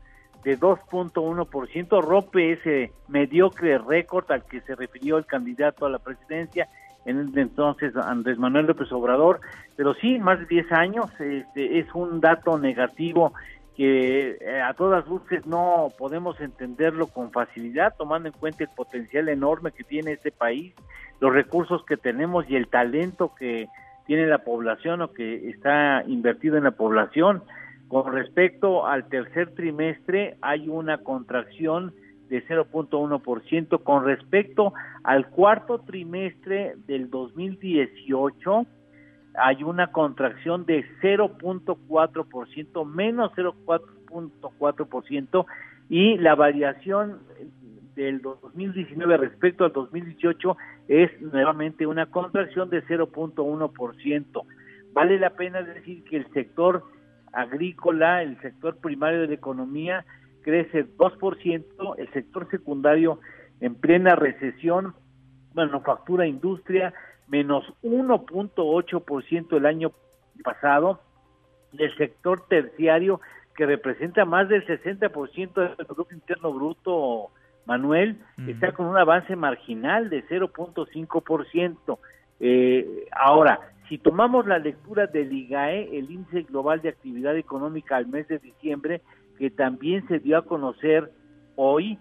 de 2.1%, rompe ese mediocre récord al que se refirió el candidato a la presidencia en el entonces Andrés Manuel López Obrador, pero sí, más de 10 años, este, es un dato negativo que eh, a todas luces no podemos entenderlo con facilidad, tomando en cuenta el potencial enorme que tiene este país, los recursos que tenemos y el talento que tiene la población o que está invertido en la población. Con respecto al tercer trimestre, hay una contracción de 0.1%. Con respecto al cuarto trimestre del 2018, hay una contracción de 0.4%, menos 0.4%, y la variación del 2019 respecto al 2018 es nuevamente una contracción de 0.1%. Vale la pena decir que el sector agrícola, el sector primario de la economía, crece 2%, el sector secundario en plena recesión, manufactura, industria, menos 1.8% el año pasado, del sector terciario, que representa más del 60% del Producto Interno Bruto, Manuel, está con un avance marginal de 0.5%. Eh, ahora, si tomamos la lectura del IGAE, el Índice Global de Actividad Económica al mes de diciembre, que también se dio a conocer hoy,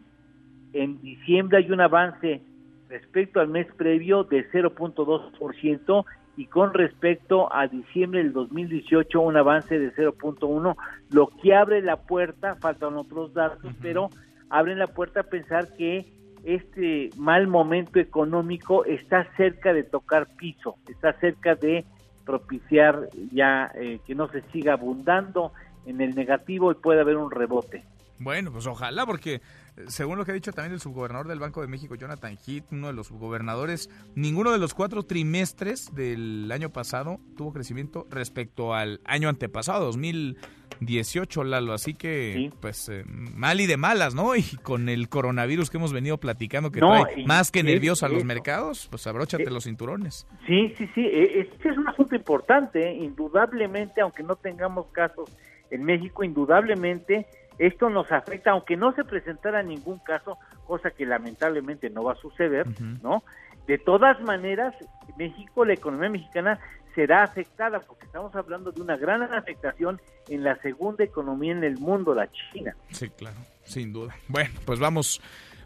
en diciembre hay un avance respecto al mes previo de 0.2% y con respecto a diciembre del 2018 un avance de 0.1, lo que abre la puerta, faltan otros datos, pero abren la puerta a pensar que este mal momento económico está cerca de tocar piso, está cerca de propiciar ya eh, que no se siga abundando en el negativo y puede haber un rebote. Bueno, pues ojalá, porque según lo que ha dicho también el subgobernador del Banco de México, Jonathan Heath, uno de los subgobernadores, ninguno de los cuatro trimestres del año pasado tuvo crecimiento respecto al año antepasado, 2018, Lalo. Así que, pues, eh, mal y de malas, ¿no? Y con el coronavirus que hemos venido platicando, que trae más que nervioso a los mercados, pues abróchate eh, los cinturones. Sí, sí, sí. Este es un asunto importante, ¿eh? indudablemente, aunque no tengamos casos en México, indudablemente esto nos afecta, aunque no se presentara ningún caso, cosa que lamentablemente no va a suceder, ¿no? De todas maneras, México, la economía mexicana será afectada porque estamos hablando de una gran afectación en la segunda economía en el mundo, la China. Sí, claro, sin duda. Bueno, pues vamos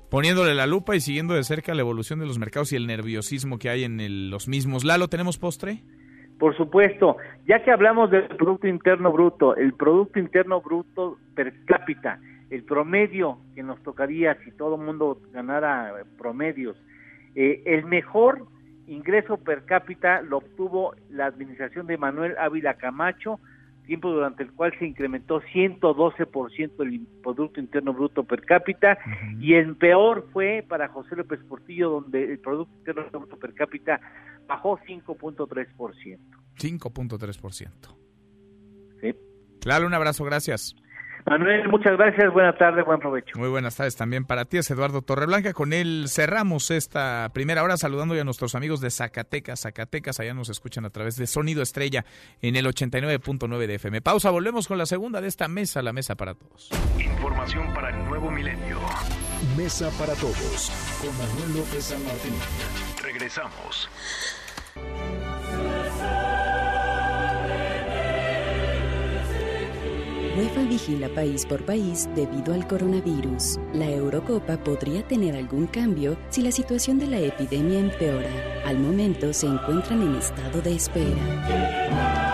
poniéndole la lupa y siguiendo de cerca la evolución de los mercados y el nerviosismo que hay en los mismos. Lalo, ¿tenemos postre? Por supuesto, ya que hablamos del Producto Interno Bruto, el Producto Interno Bruto per cápita, el promedio que nos tocaría si todo el mundo ganara promedios, eh, el mejor ingreso per cápita lo obtuvo la administración de Manuel Ávila Camacho, tiempo durante el cual se incrementó 112% el Producto Interno Bruto per cápita, y el peor fue para José López Portillo, donde el Producto Interno Bruto per cápita bajó 5.3%. 5.3%. Sí. Claro, un abrazo, gracias. Manuel, muchas gracias, buenas tardes, buen provecho. Muy buenas tardes también para ti, es Eduardo Torreblanca. Con él cerramos esta primera hora saludando a nuestros amigos de Zacatecas. Zacatecas, allá nos escuchan a través de Sonido Estrella en el 89.9 de FM. Pausa, volvemos con la segunda de esta mesa, la mesa para todos. Información para el nuevo milenio. Mesa para todos, con Manuel López San Martín. Regresamos. UEFA vigila país por país debido al coronavirus. La Eurocopa podría tener algún cambio si la situación de la epidemia empeora. Al momento se encuentran en estado de espera.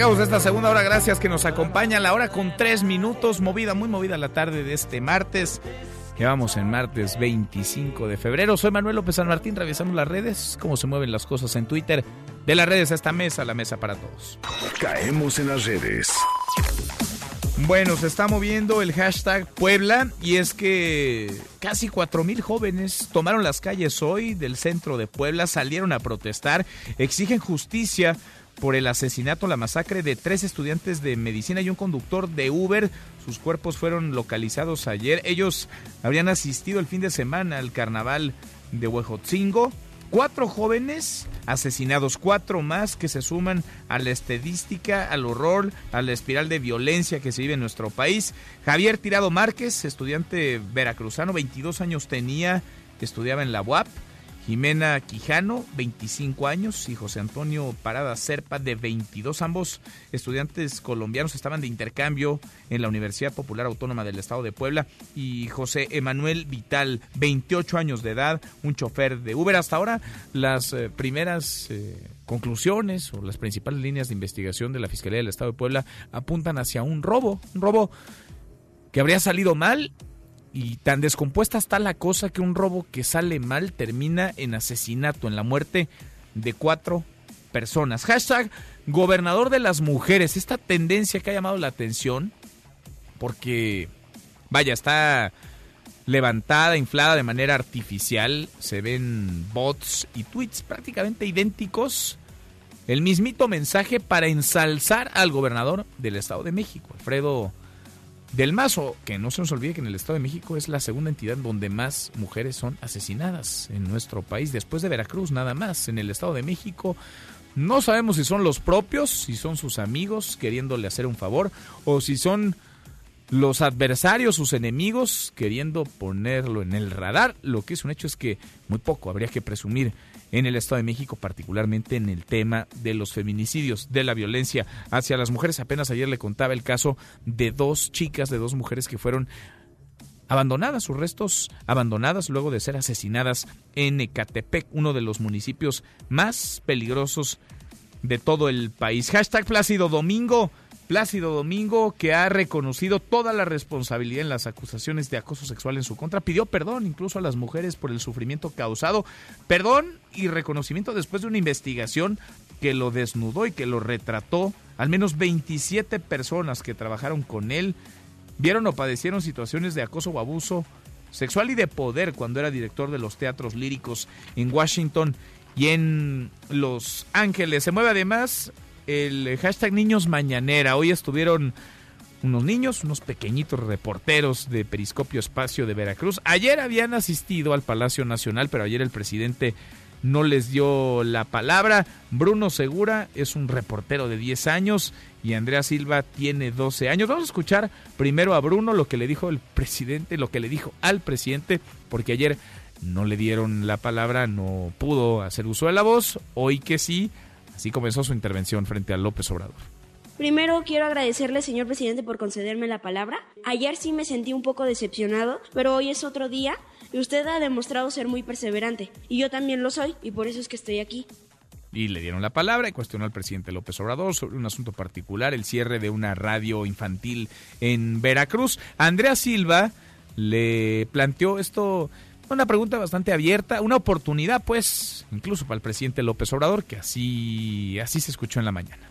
Arrancamos esta segunda hora, gracias que nos acompaña. La hora con tres minutos, movida, muy movida la tarde de este martes. Llevamos en martes 25 de febrero. Soy Manuel López San Martín, revisamos las redes, cómo se mueven las cosas en Twitter. De las redes a esta mesa, la mesa para todos. Caemos en las redes. Bueno, se está moviendo el hashtag Puebla y es que casi cuatro mil jóvenes tomaron las calles hoy del centro de Puebla, salieron a protestar, exigen justicia por el asesinato, la masacre de tres estudiantes de medicina y un conductor de Uber. Sus cuerpos fueron localizados ayer. Ellos habrían asistido el fin de semana al carnaval de Huejotzingo. Cuatro jóvenes asesinados, cuatro más que se suman a la estadística, al horror, a la espiral de violencia que se vive en nuestro país. Javier Tirado Márquez, estudiante veracruzano, 22 años tenía, estudiaba en la UAP. Jimena Quijano, 25 años, y José Antonio Parada Serpa, de 22. Ambos estudiantes colombianos estaban de intercambio en la Universidad Popular Autónoma del Estado de Puebla. Y José Emanuel Vital, 28 años de edad, un chofer de Uber. Hasta ahora, las eh, primeras eh, conclusiones o las principales líneas de investigación de la Fiscalía del Estado de Puebla apuntan hacia un robo, un robo que habría salido mal y tan descompuesta está la cosa que un robo que sale mal termina en asesinato, en la muerte de cuatro personas. Hashtag gobernador de las mujeres. Esta tendencia que ha llamado la atención porque, vaya, está levantada, inflada de manera artificial. Se ven bots y tweets prácticamente idénticos. El mismito mensaje para ensalzar al gobernador del Estado de México, Alfredo del Mazo, que no se nos olvide que en el Estado de México es la segunda entidad donde más mujeres son asesinadas en nuestro país, después de Veracruz nada más, en el Estado de México. No sabemos si son los propios, si son sus amigos queriéndole hacer un favor, o si son los adversarios, sus enemigos, queriendo ponerlo en el radar. Lo que es un hecho es que muy poco habría que presumir en el Estado de México, particularmente en el tema de los feminicidios, de la violencia hacia las mujeres. Apenas ayer le contaba el caso de dos chicas, de dos mujeres que fueron abandonadas, sus restos abandonadas luego de ser asesinadas en Ecatepec, uno de los municipios más peligrosos de todo el país. Hashtag Plácido Domingo. Plácido Domingo, que ha reconocido toda la responsabilidad en las acusaciones de acoso sexual en su contra, pidió perdón incluso a las mujeres por el sufrimiento causado, perdón y reconocimiento después de una investigación que lo desnudó y que lo retrató. Al menos 27 personas que trabajaron con él vieron o padecieron situaciones de acoso o abuso sexual y de poder cuando era director de los teatros líricos en Washington y en Los Ángeles. Se mueve además el hashtag Niños Mañanera. Hoy estuvieron unos niños, unos pequeñitos reporteros de Periscopio Espacio de Veracruz. Ayer habían asistido al Palacio Nacional, pero ayer el presidente no les dio la palabra. Bruno Segura es un reportero de 10 años y Andrea Silva tiene 12 años. Vamos a escuchar primero a Bruno lo que le dijo el presidente, lo que le dijo al presidente, porque ayer no le dieron la palabra, no pudo hacer uso de la voz. Hoy que sí, Así comenzó su intervención frente a López Obrador. Primero quiero agradecerle, señor presidente, por concederme la palabra. Ayer sí me sentí un poco decepcionado, pero hoy es otro día y usted ha demostrado ser muy perseverante. Y yo también lo soy, y por eso es que estoy aquí. Y le dieron la palabra y cuestionó al presidente López Obrador sobre un asunto particular, el cierre de una radio infantil en Veracruz. Andrea Silva le planteó esto una pregunta bastante abierta, una oportunidad, pues, incluso para el presidente López Obrador, que así, así se escuchó en la mañana.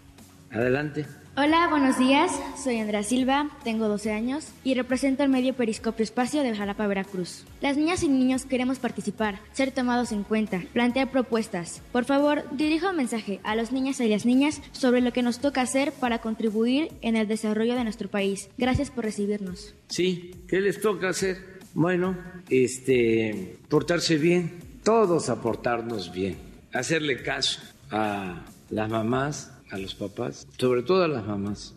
Adelante. Hola, buenos días. Soy Andrea Silva, tengo 12 años y represento el medio Periscopio Espacio de Jalapa, Veracruz. Las niñas y niños queremos participar, ser tomados en cuenta, plantear propuestas. Por favor, dirijo un mensaje a los niñas y las niñas sobre lo que nos toca hacer para contribuir en el desarrollo de nuestro país. Gracias por recibirnos. Sí, ¿qué les toca hacer? Bueno, este, portarse bien, todos aportarnos bien, hacerle caso a las mamás, a los papás, sobre todo a las mamás.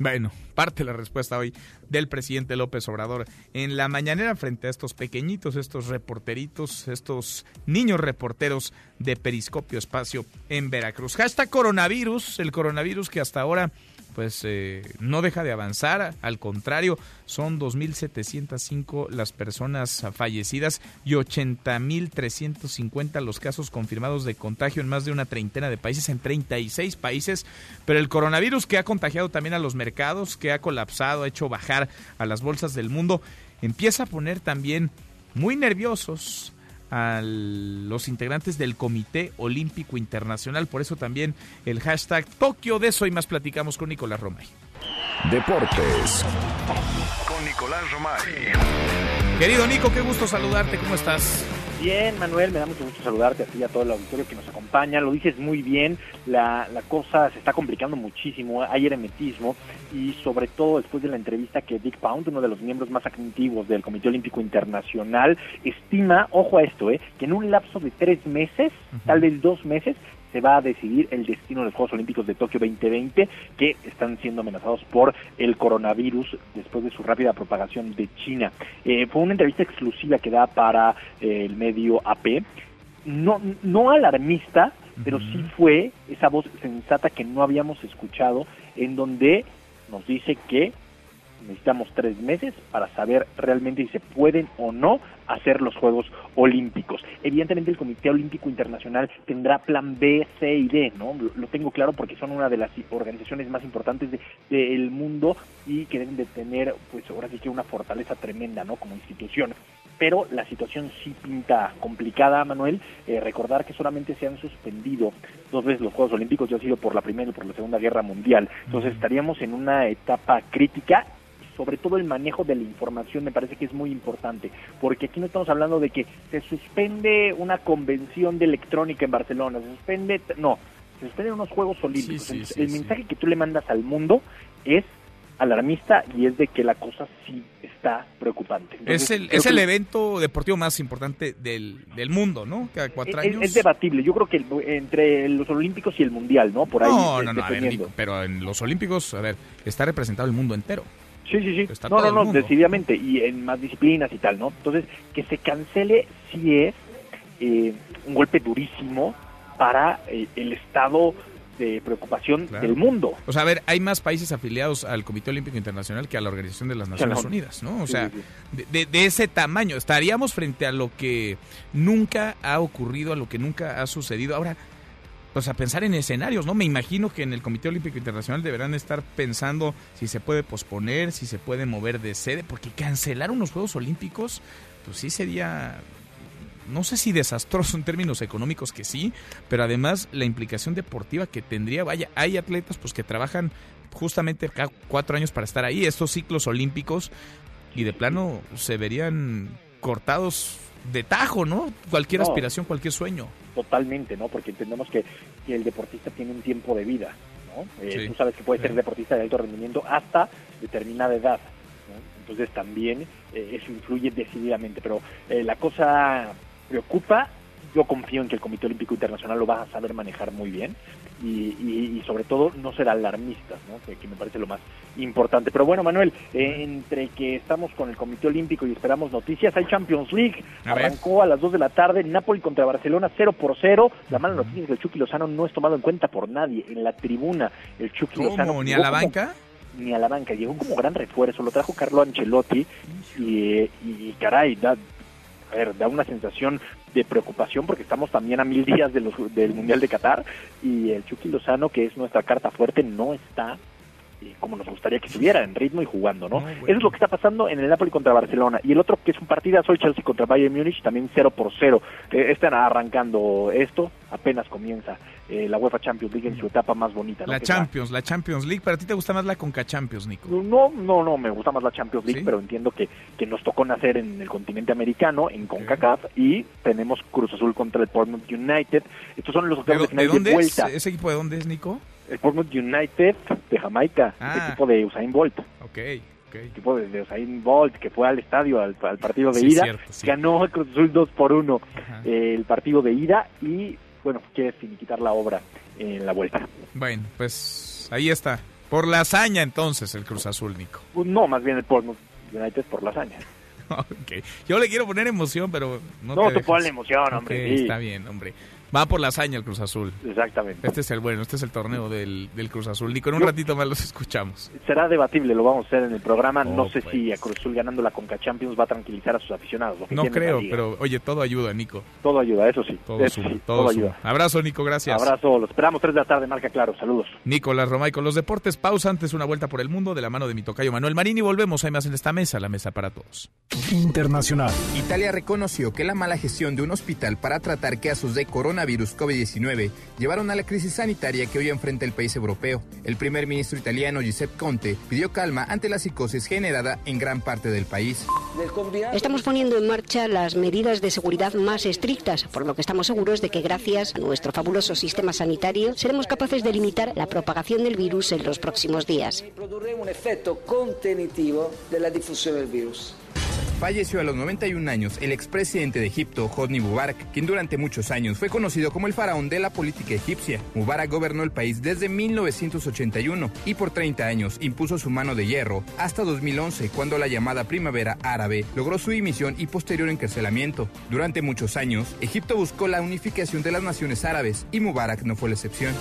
Bueno, parte la respuesta hoy del presidente López Obrador en la mañanera frente a estos pequeñitos, estos reporteritos, estos niños reporteros de Periscopio Espacio en Veracruz. Hashtag coronavirus, el coronavirus que hasta ahora pues eh, no deja de avanzar, al contrario, son 2.705 las personas fallecidas y 80.350 los casos confirmados de contagio en más de una treintena de países, en 36 países, pero el coronavirus que ha contagiado también a los mercados, que ha colapsado, ha hecho bajar a las bolsas del mundo, empieza a poner también muy nerviosos a los integrantes del Comité Olímpico Internacional. Por eso también el hashtag Tokio. De eso y más platicamos con Nicolás Romay. Deportes. Con Nicolás Romay. Querido Nico, qué gusto saludarte. ¿Cómo estás? Bien, Manuel, me da mucho gusto saludarte a ti y a todo el auditorio que nos acompaña. Lo dices muy bien, la, la cosa se está complicando muchísimo, hay hermetismo y sobre todo después de la entrevista que Dick Pound, uno de los miembros más activos del Comité Olímpico Internacional, estima, ojo a esto, eh, que en un lapso de tres meses, tal vez dos meses, se va a decidir el destino de los Juegos Olímpicos de Tokio 2020, que están siendo amenazados por el coronavirus después de su rápida propagación de China. Eh, fue una entrevista exclusiva que da para eh, el medio AP, no, no alarmista, pero sí fue esa voz sensata que no habíamos escuchado, en donde nos dice que necesitamos tres meses para saber realmente si se pueden o no hacer los Juegos Olímpicos. Evidentemente el Comité Olímpico Internacional tendrá plan B, C y D, ¿no? Lo, tengo claro porque son una de las organizaciones más importantes del de, mundo y que deben de tener, pues ahora sí que una fortaleza tremenda, ¿no? Como institución pero la situación sí pinta complicada, Manuel. Eh, recordar que solamente se han suspendido dos veces los Juegos Olímpicos, ya ha sido por la Primera y por la Segunda Guerra Mundial. Entonces estaríamos en una etapa crítica sobre todo el manejo de la información me parece que es muy importante, porque aquí no estamos hablando de que se suspende una convención de electrónica en Barcelona, se suspende, no, se suspenden unos Juegos Olímpicos. Sí, sí, el sí. mensaje que tú le mandas al mundo es alarmista y es de que la cosa sí está preocupante. Entonces, Es el, es el que- evento deportivo más importante del, del mundo, ¿no? Cada cuatro es, años. es debatible. Yo creo que entre los Olímpicos y el Mundial, ¿no? Por ahí. no, no, no, a ver, dependiendo. Nico, pero en los Olímpicos, a ver, está representado el mundo entero. Sí, sí, sí. Está no, no, no, decididamente. Y en más disciplinas y tal, ¿no? Entonces, que se cancele sí es eh, un golpe durísimo para eh, el estado de preocupación Claro. del mundo. O sea, a ver, hay más países afiliados al Comité Olímpico Internacional que a la Organización de las Naciones no. Unidas, ¿no? O Sí, sea, sí, de- de ese tamaño, estaríamos frente a lo que nunca ha ocurrido, a lo que nunca ha sucedido. Ahora, pues a pensar en escenarios, ¿no? Me imagino que en el Comité Olímpico Internacional deberán estar pensando si se puede posponer, si se puede mover de sede, porque cancelar unos Juegos Olímpicos, pues sí sería no sé si desastroso en términos económicos que sí, pero además la implicación deportiva que tendría, vaya, hay atletas pues que trabajan justamente cada cuatro años para estar ahí, estos ciclos olímpicos, y de plano se verían cortados de tajo, ¿no? Cualquier No. aspiración, cualquier sueño. Totalmente, ¿no? Porque entendemos que, que el deportista tiene un tiempo de vida, ¿no? Eh, Sí. Tú sabes que puede ser deportista de alto rendimiento hasta determinada edad, ¿no? Entonces también eh, eso influye decididamente, pero eh, la cosa preocupa, yo confío en que el Comité Olímpico Internacional lo va a saber manejar muy bien y, y- y sobre todo no ser alarmistas, ¿no? Que, que me parece lo más importante. Pero bueno, Manuel, eh, entre que estamos con el Comité Olímpico y esperamos noticias, hay Champions League, A ver. arrancó a las 2 de la tarde, Napoli contra Barcelona 0 por 0. La mala noticia es que el Chucky Lozano no es tomado en cuenta por nadie en la tribuna. El Chucky ¿Cómo? Lozano ¿Ni a la banca? Ni a la banca, llegó como gran refuerzo, lo trajo Carlo Ancelotti y, y caray, da, a ver, da una sensación de preocupación porque estamos también a mil días de los, del Mundial de Qatar y el Chucky Lozano, que es nuestra carta fuerte, no está como nos gustaría que estuviera, en ritmo y jugando, ¿no? Eso es lo que está pasando en el Napoli contra Barcelona. Y el otro que es un partidazo, el Chelsea contra Bayern Múnich, también 0 por 0. Eh, están arrancando esto, apenas comienza eh, la UEFA Champions League en su etapa más bonita. ¿no? La Que Champions, la Champions League. ¿Para ti te gusta más la Conca Champions, Nico? no, no, no, me gusta más la Champions League, ¿Sí? pero entiendo que, que nos tocó nacer en el continente americano, en CONCACAF, y tenemos Cruz Azul contra el Portsmouth United. Estos son los ¿De, octavos de final de dónde de es? vuelta. ¿Ese equipo de dónde es, Nico? El Portsmouth United de Jamaica, Ah. el equipo de Usain Bolt. Ok, ok. El equipo de, de Usain Bolt que fue al estadio, al, al partido de Sí, ida, cierto, sí. ganó el Cruz Azul 2 por 1 Ajá. el partido de ida y, bueno, quiere finiquitar la obra en la vuelta. Bueno, pues ahí está. Por la hazaña entonces el Cruz Azul, Nico. Pues No, más bien el Portsmouth United por la hazaña. Ok. Yo le quiero poner emoción, pero no No, te ponle emoción, hombre, sí. Está bien, hombre. Va por la hazaña el Cruz Azul. Exactamente. Este es el bueno, este es el torneo del, del Cruz Azul. Nico, en un Yo- ratito más los escuchamos. Será debatible, lo vamos a hacer en el programa. no Oh, sé pues. si a Cruz Azul ganando la Conca Champions va a tranquilizar a sus aficionados. lo que No creo, pero oye, todo ayuda, Nico. Todo ayuda, eso sí. Todo eso suma, sí, todo, ayuda. Abrazo, Nico, gracias. Abrazo, lo esperamos 3 de la tarde, marca claro. Saludos. Nicolás Romay con los deportes. Pausa antes una vuelta por el mundo de la mano de mi tocayo Manuel Marín y volvemos. Hay más en esta mesa, la mesa para todos. Internacional. Italia reconoció que la mala gestión de un hospital para tratar casos de coronavirus coronavirus COVID-19 llevaron a la crisis sanitaria que hoy enfrenta el país europeo. El primer ministro italiano Giuseppe Conte pidió calma ante la psicosis generada en gran parte del país. Estamos poniendo en marcha las medidas de seguridad más estrictas, por lo que estamos seguros de que gracias a nuestro fabuloso sistema sanitario seremos capaces de limitar la propagación del virus en los próximos días. un efecto contenitivo de la difusión del virus. Falleció a los 91 años el expresidente de Egipto, Hosni Mubarak, quien durante muchos años fue conocido como el faraón de la política egipcia. Mubarak gobernó el país desde 1981 y por 30 años impuso su mano de hierro hasta 2011, cuando la llamada primavera árabe logró su dimisión y posterior encarcelamiento. Durante muchos años, Egipto buscó la unificación de las naciones árabes y Mubarak no fue la excepción.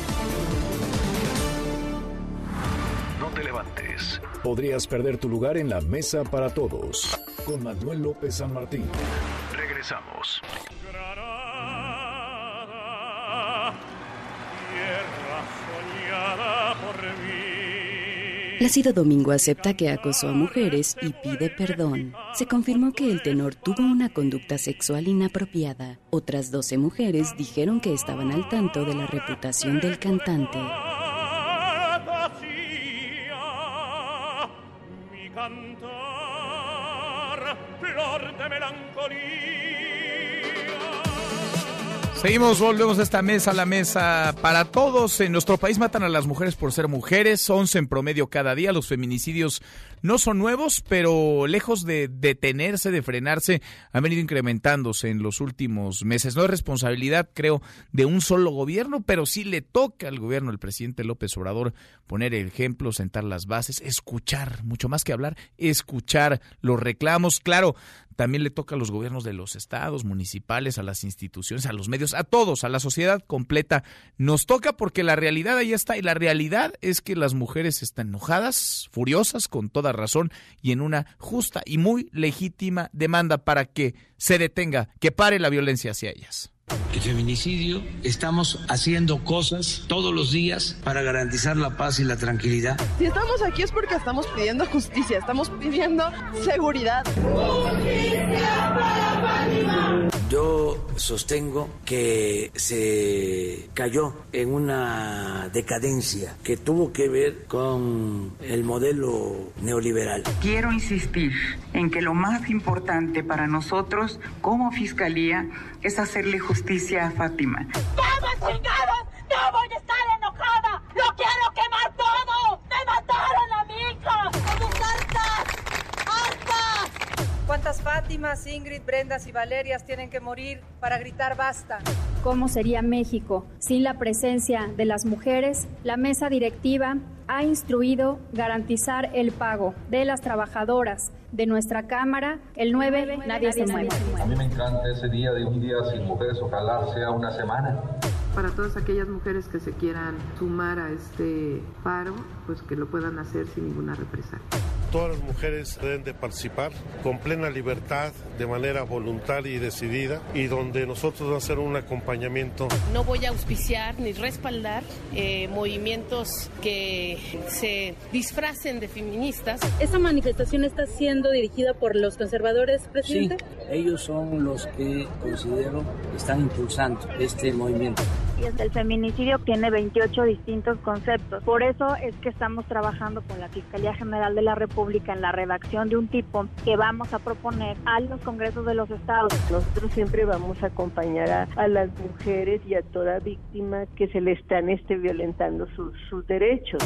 Podrías perder tu lugar en la mesa para todos. Con Manuel López San Martín. Regresamos. Plácido Domingo acepta que acosó a mujeres y pide perdón. Se confirmó que el tenor tuvo una conducta sexual inapropiada. Otras 12 mujeres dijeron que estaban al tanto de la reputación del cantante. Seguimos, volvemos a esta mesa, la mesa para todos. En nuestro país matan a las mujeres por ser mujeres, 11 en promedio cada día. Los feminicidios no son nuevos, pero lejos de detenerse, de frenarse, han venido incrementándose en los últimos meses. No es responsabilidad, creo, de un solo gobierno, pero sí le toca al gobierno del presidente López Obrador poner el ejemplo, sentar las bases, escuchar, mucho más que hablar, escuchar los reclamos. Claro, también le toca a los gobiernos de los estados, municipales, a las instituciones, a los medios, a todos, a la sociedad completa. Nos toca porque la realidad ahí está y la realidad es que las mujeres están enojadas, furiosas, con toda razón y en una justa y muy legítima demanda para que se detenga, que pare la violencia hacia ellas el feminicidio. Estamos haciendo cosas todos los días para garantizar la paz y la tranquilidad. Si estamos aquí es porque estamos pidiendo justicia, estamos pidiendo seguridad. Yo sostengo que se cayó en una decadencia que tuvo que ver con el modelo neoliberal. Quiero insistir en que lo más importante para nosotros como Fiscalía es hacerle justicia a Fátima. ¡Vamos, chingados! ¡No voy a estar enojada! ¡Lo quiero quemar todo! ¡Me mataron a mi hija! ¡Estamos hartas! ¡Hartas! ¿Cuántas Fátimas, Ingrid, Brendas y Valerias tienen que morir para gritar basta? ¿Cómo sería México sin la presencia de las mujeres? La mesa directiva ha instruido garantizar el pago de las trabajadoras de nuestra Cámara. El 9, nadie se mueve. A mí me encanta ese día de un día sin mujeres, ojalá sea una semana. Para todas aquellas mujeres que se quieran sumar a este paro, pues que lo puedan hacer sin ninguna represalia. Todas las mujeres deben de participar con plena libertad, de manera voluntaria y decidida, y donde nosotros vamos a hacer un acompañamiento. No voy a auspiciar ni respaldar eh, movimientos que se disfracen de feministas. ¿Esta manifestación está siendo dirigida por los conservadores, presidente? Sí, ellos son los que considero están impulsando este movimiento. El feminicidio tiene 28 distintos conceptos. Por eso es que estamos trabajando con la Fiscalía General de la República en la redacción de un tipo que vamos a proponer a los congresos de los estados. Nosotros siempre vamos a acompañar a, a las mujeres y a toda víctima que se le están este, violentando sus, sus derechos.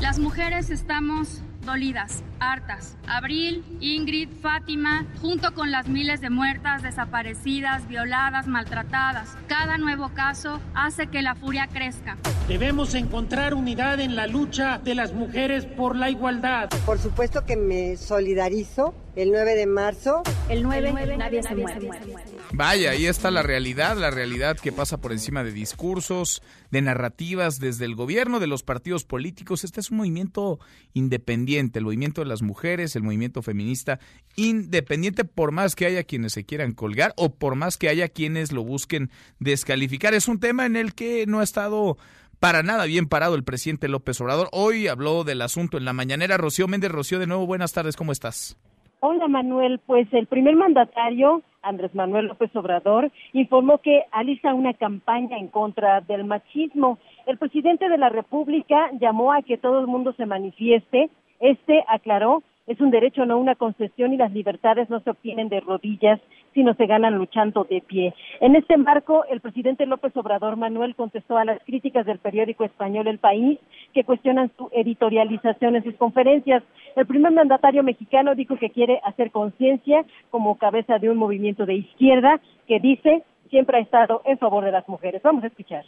Las mujeres estamos dolidas, hartas. Abril, Ingrid, Fátima, junto con las miles de muertas, desaparecidas, violadas, maltratadas. Cada nuevo caso hace que la furia crezca. Debemos encontrar unidad en la lucha de las mujeres por la igualdad. Por supuesto que me solidarizo el 9 de marzo. El 9, nadie, se muere. Vaya, ahí está la realidad, la realidad que pasa por encima de discursos, de narrativas desde el gobierno, de los partidos políticos. Este es un movimiento independiente, el movimiento de las mujeres, el movimiento feminista, independiente por más que haya quienes se quieran colgar o por más que haya quienes lo busquen descalificar. Es un tema en el que no ha estado para nada bien parado el presidente López Obrador. Hoy habló del asunto en la mañanera. Rocío Méndez, Rocío, de nuevo, buenas tardes, ¿cómo estás? Hola Manuel, pues el primer mandatario, Andrés Manuel López Obrador, informó que alisa una campaña en contra del machismo. El presidente de la República llamó a que todo el mundo se manifieste. Este aclaró es un derecho, no una concesión y las libertades no se obtienen de rodillas, sino se ganan luchando de pie. En este marco, el presidente López Obrador Manuel contestó a las críticas del periódico español El País que cuestionan su editorialización en sus conferencias. El primer mandatario mexicano dijo que quiere hacer conciencia como cabeza de un movimiento de izquierda que dice siempre ha estado en favor de las mujeres. Vamos a escuchar.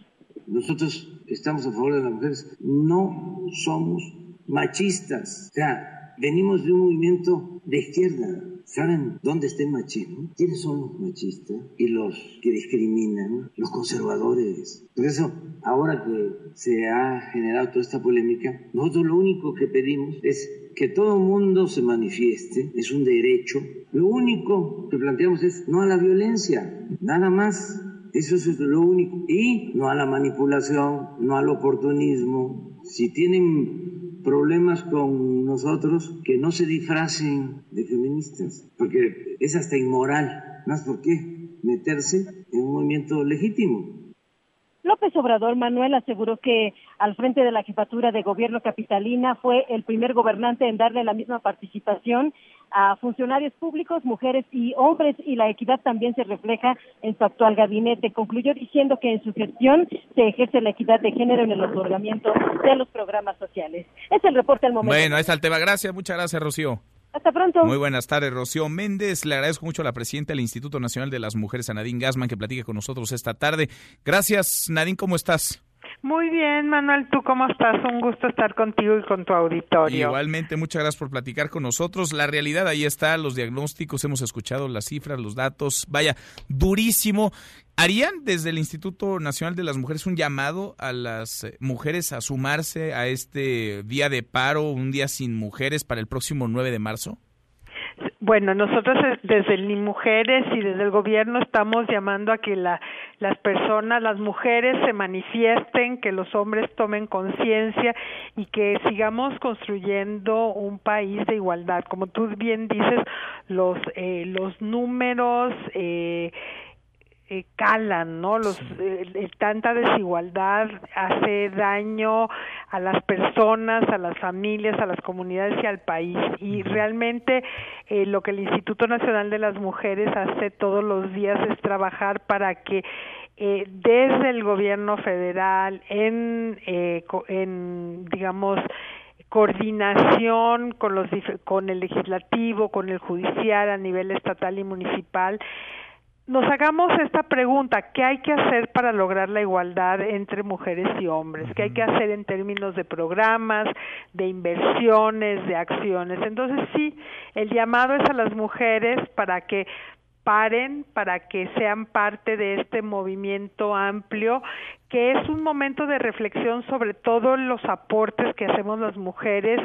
Nosotros estamos a favor de las mujeres, no somos machistas. O sea, venimos de un movimiento de izquierda. ¿Saben dónde está el machismo? ¿Quiénes son los machistas y los que discriminan? Los conservadores. Por eso, ahora que se ha generado toda esta polémica, nosotros lo único que pedimos es que todo el mundo se manifieste, es un derecho. Lo único que planteamos es no a la violencia, nada más. Eso es lo único. Y no a la manipulación, no al oportunismo. Si tienen problemas con nosotros que no se disfracen de feministas, porque es hasta inmoral, es por qué meterse en un movimiento legítimo. López Obrador Manuel aseguró que al frente de la jefatura de gobierno capitalina fue el primer gobernante en darle la misma participación a funcionarios públicos, mujeres y hombres, y la equidad también se refleja en su actual gabinete. Concluyó diciendo que en su gestión se ejerce la equidad de género en el otorgamiento de los programas sociales. Es el reporte al momento. Bueno, ahí está el tema. Gracias, muchas gracias, Rocío. Hasta pronto. Muy buenas tardes, Rocío Méndez. Le agradezco mucho a la presidenta del Instituto Nacional de las Mujeres, a Nadine Gassman, que platique con nosotros esta tarde. Gracias, Nadine, ¿cómo estás? Muy bien, Manuel, ¿tú cómo estás? Un gusto estar contigo y con tu auditorio. Igualmente, muchas gracias por platicar con nosotros. La realidad ahí está, los diagnósticos, hemos escuchado las cifras, los datos. Vaya, durísimo. ¿Harían desde el Instituto Nacional de las Mujeres un llamado a las eh, mujeres a sumarse a este día de paro, un día sin mujeres para el próximo 9 de marzo? Bueno, nosotros desde el Mujeres y desde el gobierno estamos llamando a que la, las personas, las mujeres se manifiesten, que los hombres tomen conciencia y que sigamos construyendo un país de igualdad. Como tú bien dices, los, eh, los números eh, eh, calan, ¿no? Los, eh, tanta desigualdad hace daño a las personas, a las familias, a las comunidades y al país. Y realmente eh, lo que el Instituto Nacional de las Mujeres hace todos los días es trabajar para que eh, desde el gobierno federal, en, eh, en digamos, coordinación con los con el legislativo, con el judicial a nivel estatal y municipal, nos hagamos esta pregunta, ¿qué hay que hacer para lograr la igualdad entre mujeres y hombres? ¿Qué hay que hacer en términos de programas, de inversiones, de acciones? Entonces sí, el llamado es a las mujeres para que paren, para que sean parte de este movimiento amplio, que es un momento de reflexión sobre todos los aportes que hacemos las mujeres,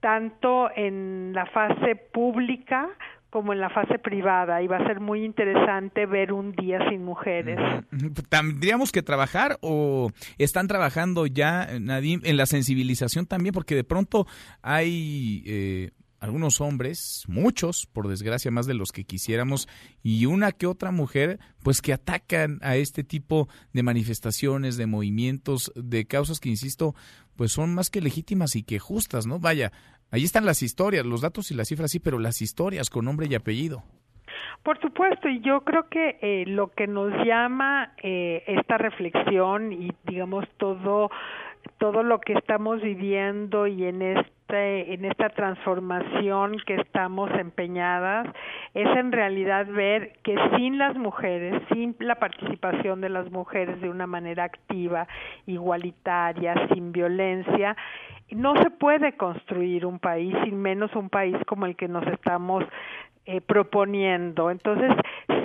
tanto en la fase pública como en la fase privada y va a ser muy interesante ver un día sin mujeres. ¿Tendríamos que trabajar o están trabajando ya, Nadim, en la sensibilización también? Porque de pronto hay eh, algunos hombres, muchos, por desgracia más de los que quisiéramos, y una que otra mujer, pues que atacan a este tipo de manifestaciones, de movimientos, de causas que, insisto, pues son más que legítimas y que justas, ¿no? Vaya, Ahí están las historias, los datos y las cifras sí, pero las historias con nombre y apellido. Por supuesto, y yo creo que eh, lo que nos llama eh, esta reflexión y digamos todo todo lo que estamos viviendo y en este en esta transformación que estamos empeñadas es en realidad ver que sin las mujeres, sin la participación de las mujeres de una manera activa, igualitaria, sin violencia, no se puede construir un país, sin menos un país como el que nos estamos eh, proponiendo. Entonces,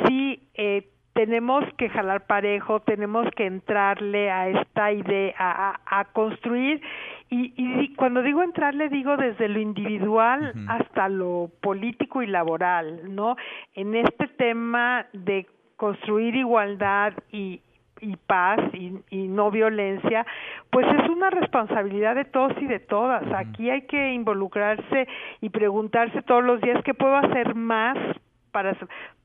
sí, eh, tenemos que jalar parejo, tenemos que entrarle a esta idea, a, a, construir, y, y, cuando digo entrarle, digo desde lo individual hasta lo político y laboral, ¿no? En este tema de construir igualdad y, y paz y, y, no violencia, pues es una responsabilidad de todos y de todas. Aquí hay que involucrarse y preguntarse todos los días qué puedo hacer más para,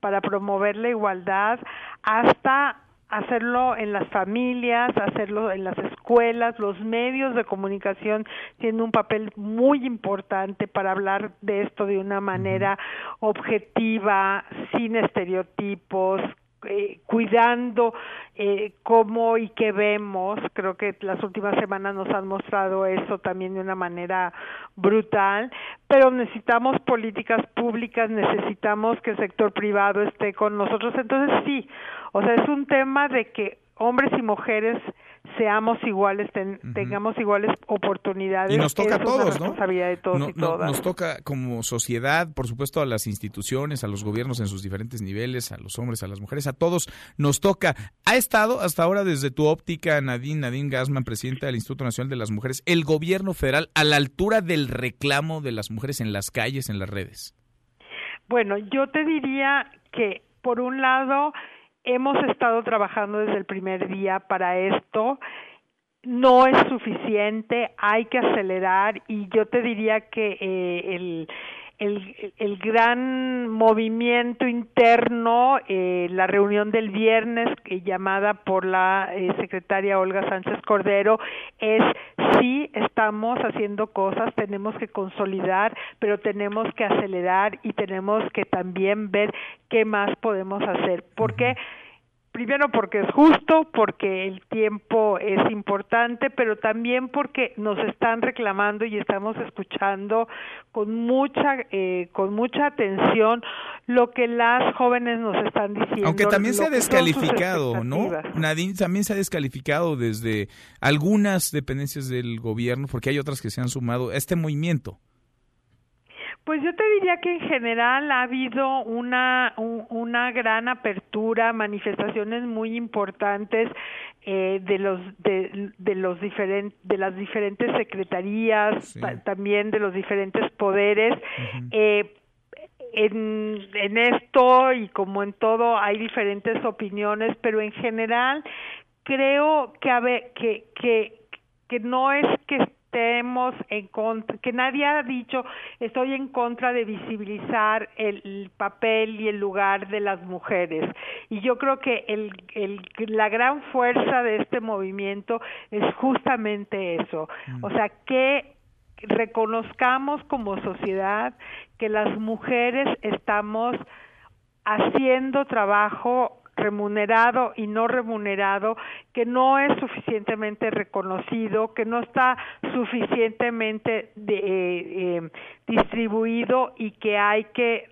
para promover la igualdad, hasta hacerlo en las familias, hacerlo en las escuelas, los medios de comunicación tienen un papel muy importante para hablar de esto de una manera objetiva, sin estereotipos, eh, cuidando eh, cómo y qué vemos. Creo que las últimas semanas nos han mostrado eso también de una manera brutal, pero necesitamos políticas públicas, necesitamos que el sector privado esté con nosotros. Entonces sí, o sea, es un tema de que hombres y mujeres seamos iguales, tengamos iguales oportunidades. Y nos toca a todos, ¿no? De todos y todas. nos toca como sociedad, por supuesto, a las instituciones, a los gobiernos en sus diferentes niveles, a los hombres, a las mujeres, a todos nos toca. ¿Ha estado hasta ahora desde tu óptica, Nadine, Nadine Gassman, presidenta del Instituto Nacional de las Mujeres, el gobierno federal a la altura del reclamo de las mujeres en las calles, en las redes? Bueno, yo te diría que, por un lado, Hemos estado trabajando desde el primer día para esto. No es suficiente, hay que acelerar y yo te diría que eh, el, el, el, gran movimiento interno, eh, la reunión del viernes llamada por la eh, secretaria Olga Sánchez Cordero, es sí estamos haciendo cosas, tenemos que consolidar, pero tenemos que acelerar y tenemos que también ver qué más podemos hacer. Porque primero porque es justo, porque el tiempo es importante, pero también porque nos están reclamando y estamos escuchando con mucha eh, con mucha atención lo que las jóvenes nos están diciendo. Aunque también se ha descalificado, ¿no? Nadine también se ha descalificado desde algunas dependencias del gobierno, porque hay otras que se han sumado a este movimiento. Pues yo te diría que en general ha habido una, una gran apertura, manifestaciones muy importantes eh, de los de, de los diferentes de las diferentes secretarías, también de los diferentes poderes. eh, en, en esto y como en todo hay diferentes opiniones, pero en general creo que a ver, que que que no es que estemos en contra, que nadie ha dicho estoy en contra de visibilizar el, papel y el lugar de las mujeres. Y yo creo que el, el, la gran fuerza de este movimiento es justamente eso. O sea, que reconozcamos como sociedad que las mujeres estamos haciendo trabajo remunerado y no remunerado, que no es suficientemente reconocido, que no está suficientemente de, eh, eh, distribuido y que hay que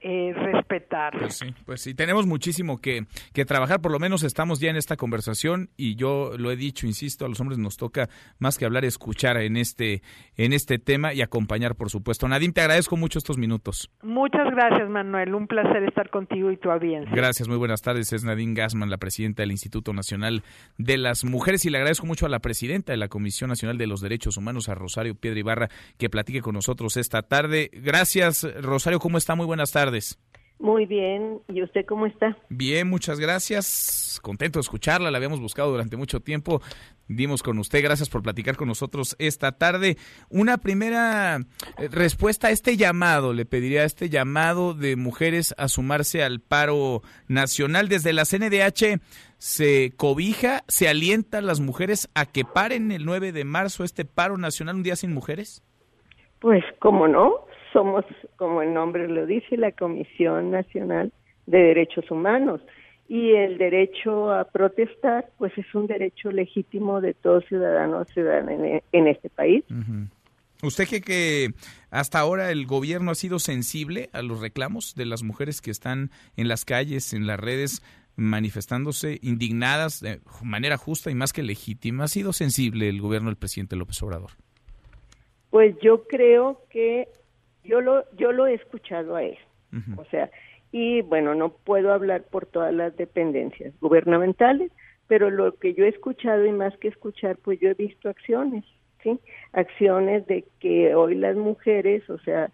eh, respetar. Pues sí, pues sí, tenemos muchísimo que, que trabajar, por lo menos estamos ya en esta conversación y yo lo he dicho, insisto, a los hombres nos toca más que hablar, escuchar en este, en este tema y acompañar, por supuesto. Nadim, te agradezco mucho estos minutos. Muchas gracias, Manuel, un placer estar contigo y tu audiencia. Gracias, muy buenas tardes, es Nadine Gassman, la presidenta del Instituto Nacional de las Mujeres y le agradezco mucho a la presidenta de la Comisión Nacional de los Derechos Humanos, a Rosario Piedra Ibarra, que platique con nosotros esta tarde. Gracias, Rosario, ¿cómo está? Muy buenas tardes. Muy bien, ¿y usted cómo está? Bien, muchas gracias. Contento de escucharla, la habíamos buscado durante mucho tiempo. Dimos con usted, gracias por platicar con nosotros esta tarde. Una primera eh, respuesta a este llamado, le pediría a este llamado de mujeres a sumarse al paro nacional. Desde la CNDH se cobija, se alienta a las mujeres a que paren el 9 de marzo este paro nacional, un día sin mujeres. Pues, ¿cómo no? Somos, como el nombre lo dice, la Comisión Nacional de Derechos Humanos. Y el derecho a protestar, pues es un derecho legítimo de todo ciudadano o en, este país. ¿Usted cree que hasta ahora el gobierno ha sido sensible a los reclamos de las mujeres que están en las calles, en las redes, manifestándose indignadas de manera justa y más que legítima? ¿Ha sido sensible el gobierno del presidente López Obrador? Pues yo creo que yo lo yo lo he escuchado a él. O sea, y bueno, no puedo hablar por todas las dependencias gubernamentales, pero lo que yo he escuchado y más que escuchar, pues yo he visto acciones, ¿sí? Acciones de que hoy las mujeres, o sea,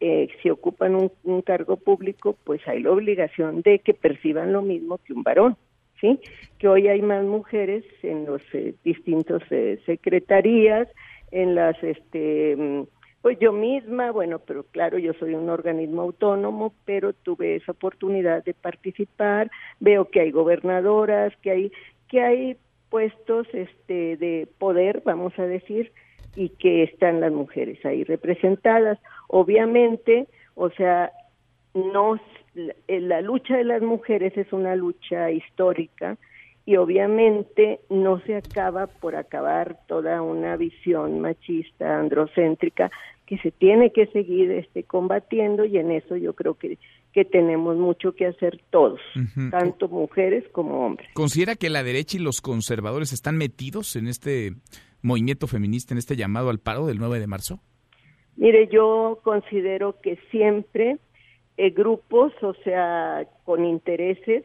eh, si ocupan un, un, cargo público, pues hay la obligación de que perciban lo mismo que un varón, ¿sí? Que hoy hay más mujeres en los eh, distintos eh, secretarías, en las, este, pues yo misma, bueno, pero claro, yo soy un organismo autónomo, pero tuve esa oportunidad de participar, veo que hay gobernadoras, que hay, que hay puestos este, de poder, vamos a decir, y que están las mujeres ahí representadas. Obviamente, o sea, no la lucha de las mujeres es una lucha histórica y obviamente no se acaba por acabar toda una visión machista, androcéntrica, que se tiene que seguir este combatiendo y en eso yo creo que que tenemos mucho que hacer todos, tanto mujeres como hombres. ¿Considera que la derecha y los conservadores están metidos en este movimiento feminista, en este llamado al paro del 9 de marzo? Mire, yo considero que siempre eh, grupos, o sea, con intereses,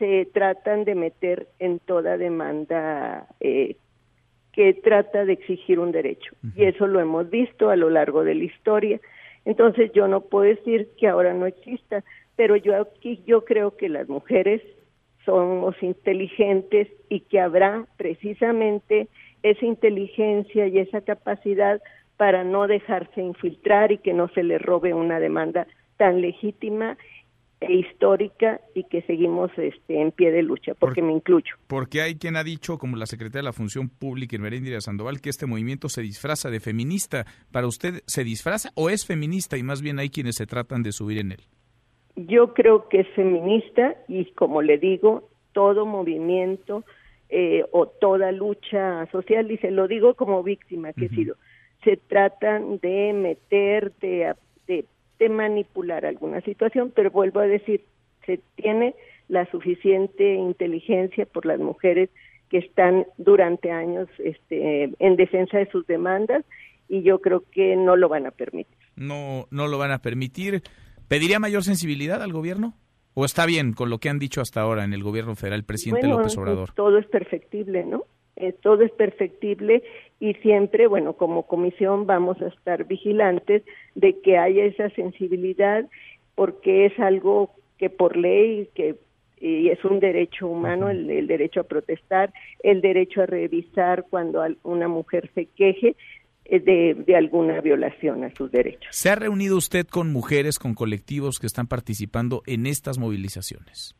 se tratan de meter en toda demanda eh, que trata de exigir un derecho. Y eso lo hemos visto a lo largo de la historia. Entonces yo no puedo decir que ahora no exista, pero yo aquí yo creo que las mujeres somos inteligentes y que habrá precisamente esa inteligencia y esa capacidad para no dejarse infiltrar y que no se le robe una demanda tan legítima e histórica y que seguimos este, en pie de lucha, porque me incluyo. Porque hay quien ha dicho, como la secretaria de la Función Pública, Merendira Sandoval, que este movimiento se disfraza de feminista. ¿Para usted se disfraza o es feminista y más bien hay quienes se tratan de subir en él? Yo creo que es feminista y como le digo, todo movimiento eh, o toda lucha social, y se lo digo como víctima que he sido, se tratan de meter, de, de de manipular alguna situación, pero vuelvo a decir, se tiene la suficiente inteligencia por las mujeres que están durante años este, en defensa de sus demandas y yo creo que no lo van a permitir. No, no lo van a permitir. ¿Pediría mayor sensibilidad al gobierno? ¿O está bien con lo que han dicho hasta ahora en el gobierno federal, el presidente López Obrador? Todo es perfectible, ¿no? Eh, todo es perfectible y siempre, bueno, como comisión vamos a estar vigilantes de que haya esa sensibilidad porque es algo que por ley que y es un derecho humano el, derecho a protestar, el derecho a revisar cuando una mujer se queje eh, de, de, alguna violación a sus derechos. ¿Se ha reunido usted con mujeres, con colectivos que están participando en estas movilizaciones?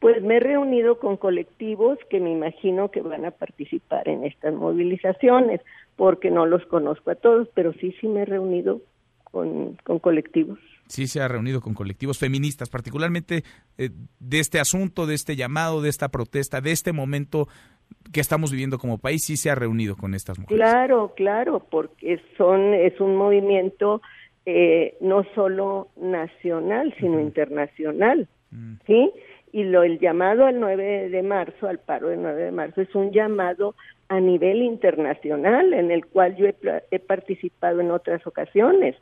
Pues me he reunido con colectivos que me imagino que van a participar en estas movilizaciones, porque no los conozco a todos, pero sí, sí me he reunido con, colectivos. Sí, se ha reunido con colectivos feministas, particularmente eh, de este asunto, de este llamado, de esta protesta, de este momento que estamos viviendo como país, sí se ha reunido con estas mujeres. Claro, claro, porque son es un movimiento eh, no solo nacional, sino internacional, mm. ¿sí? Y lo el llamado al 9 de marzo, al paro del 9 de marzo, es un llamado a nivel internacional en el cual yo he, participado en otras ocasiones,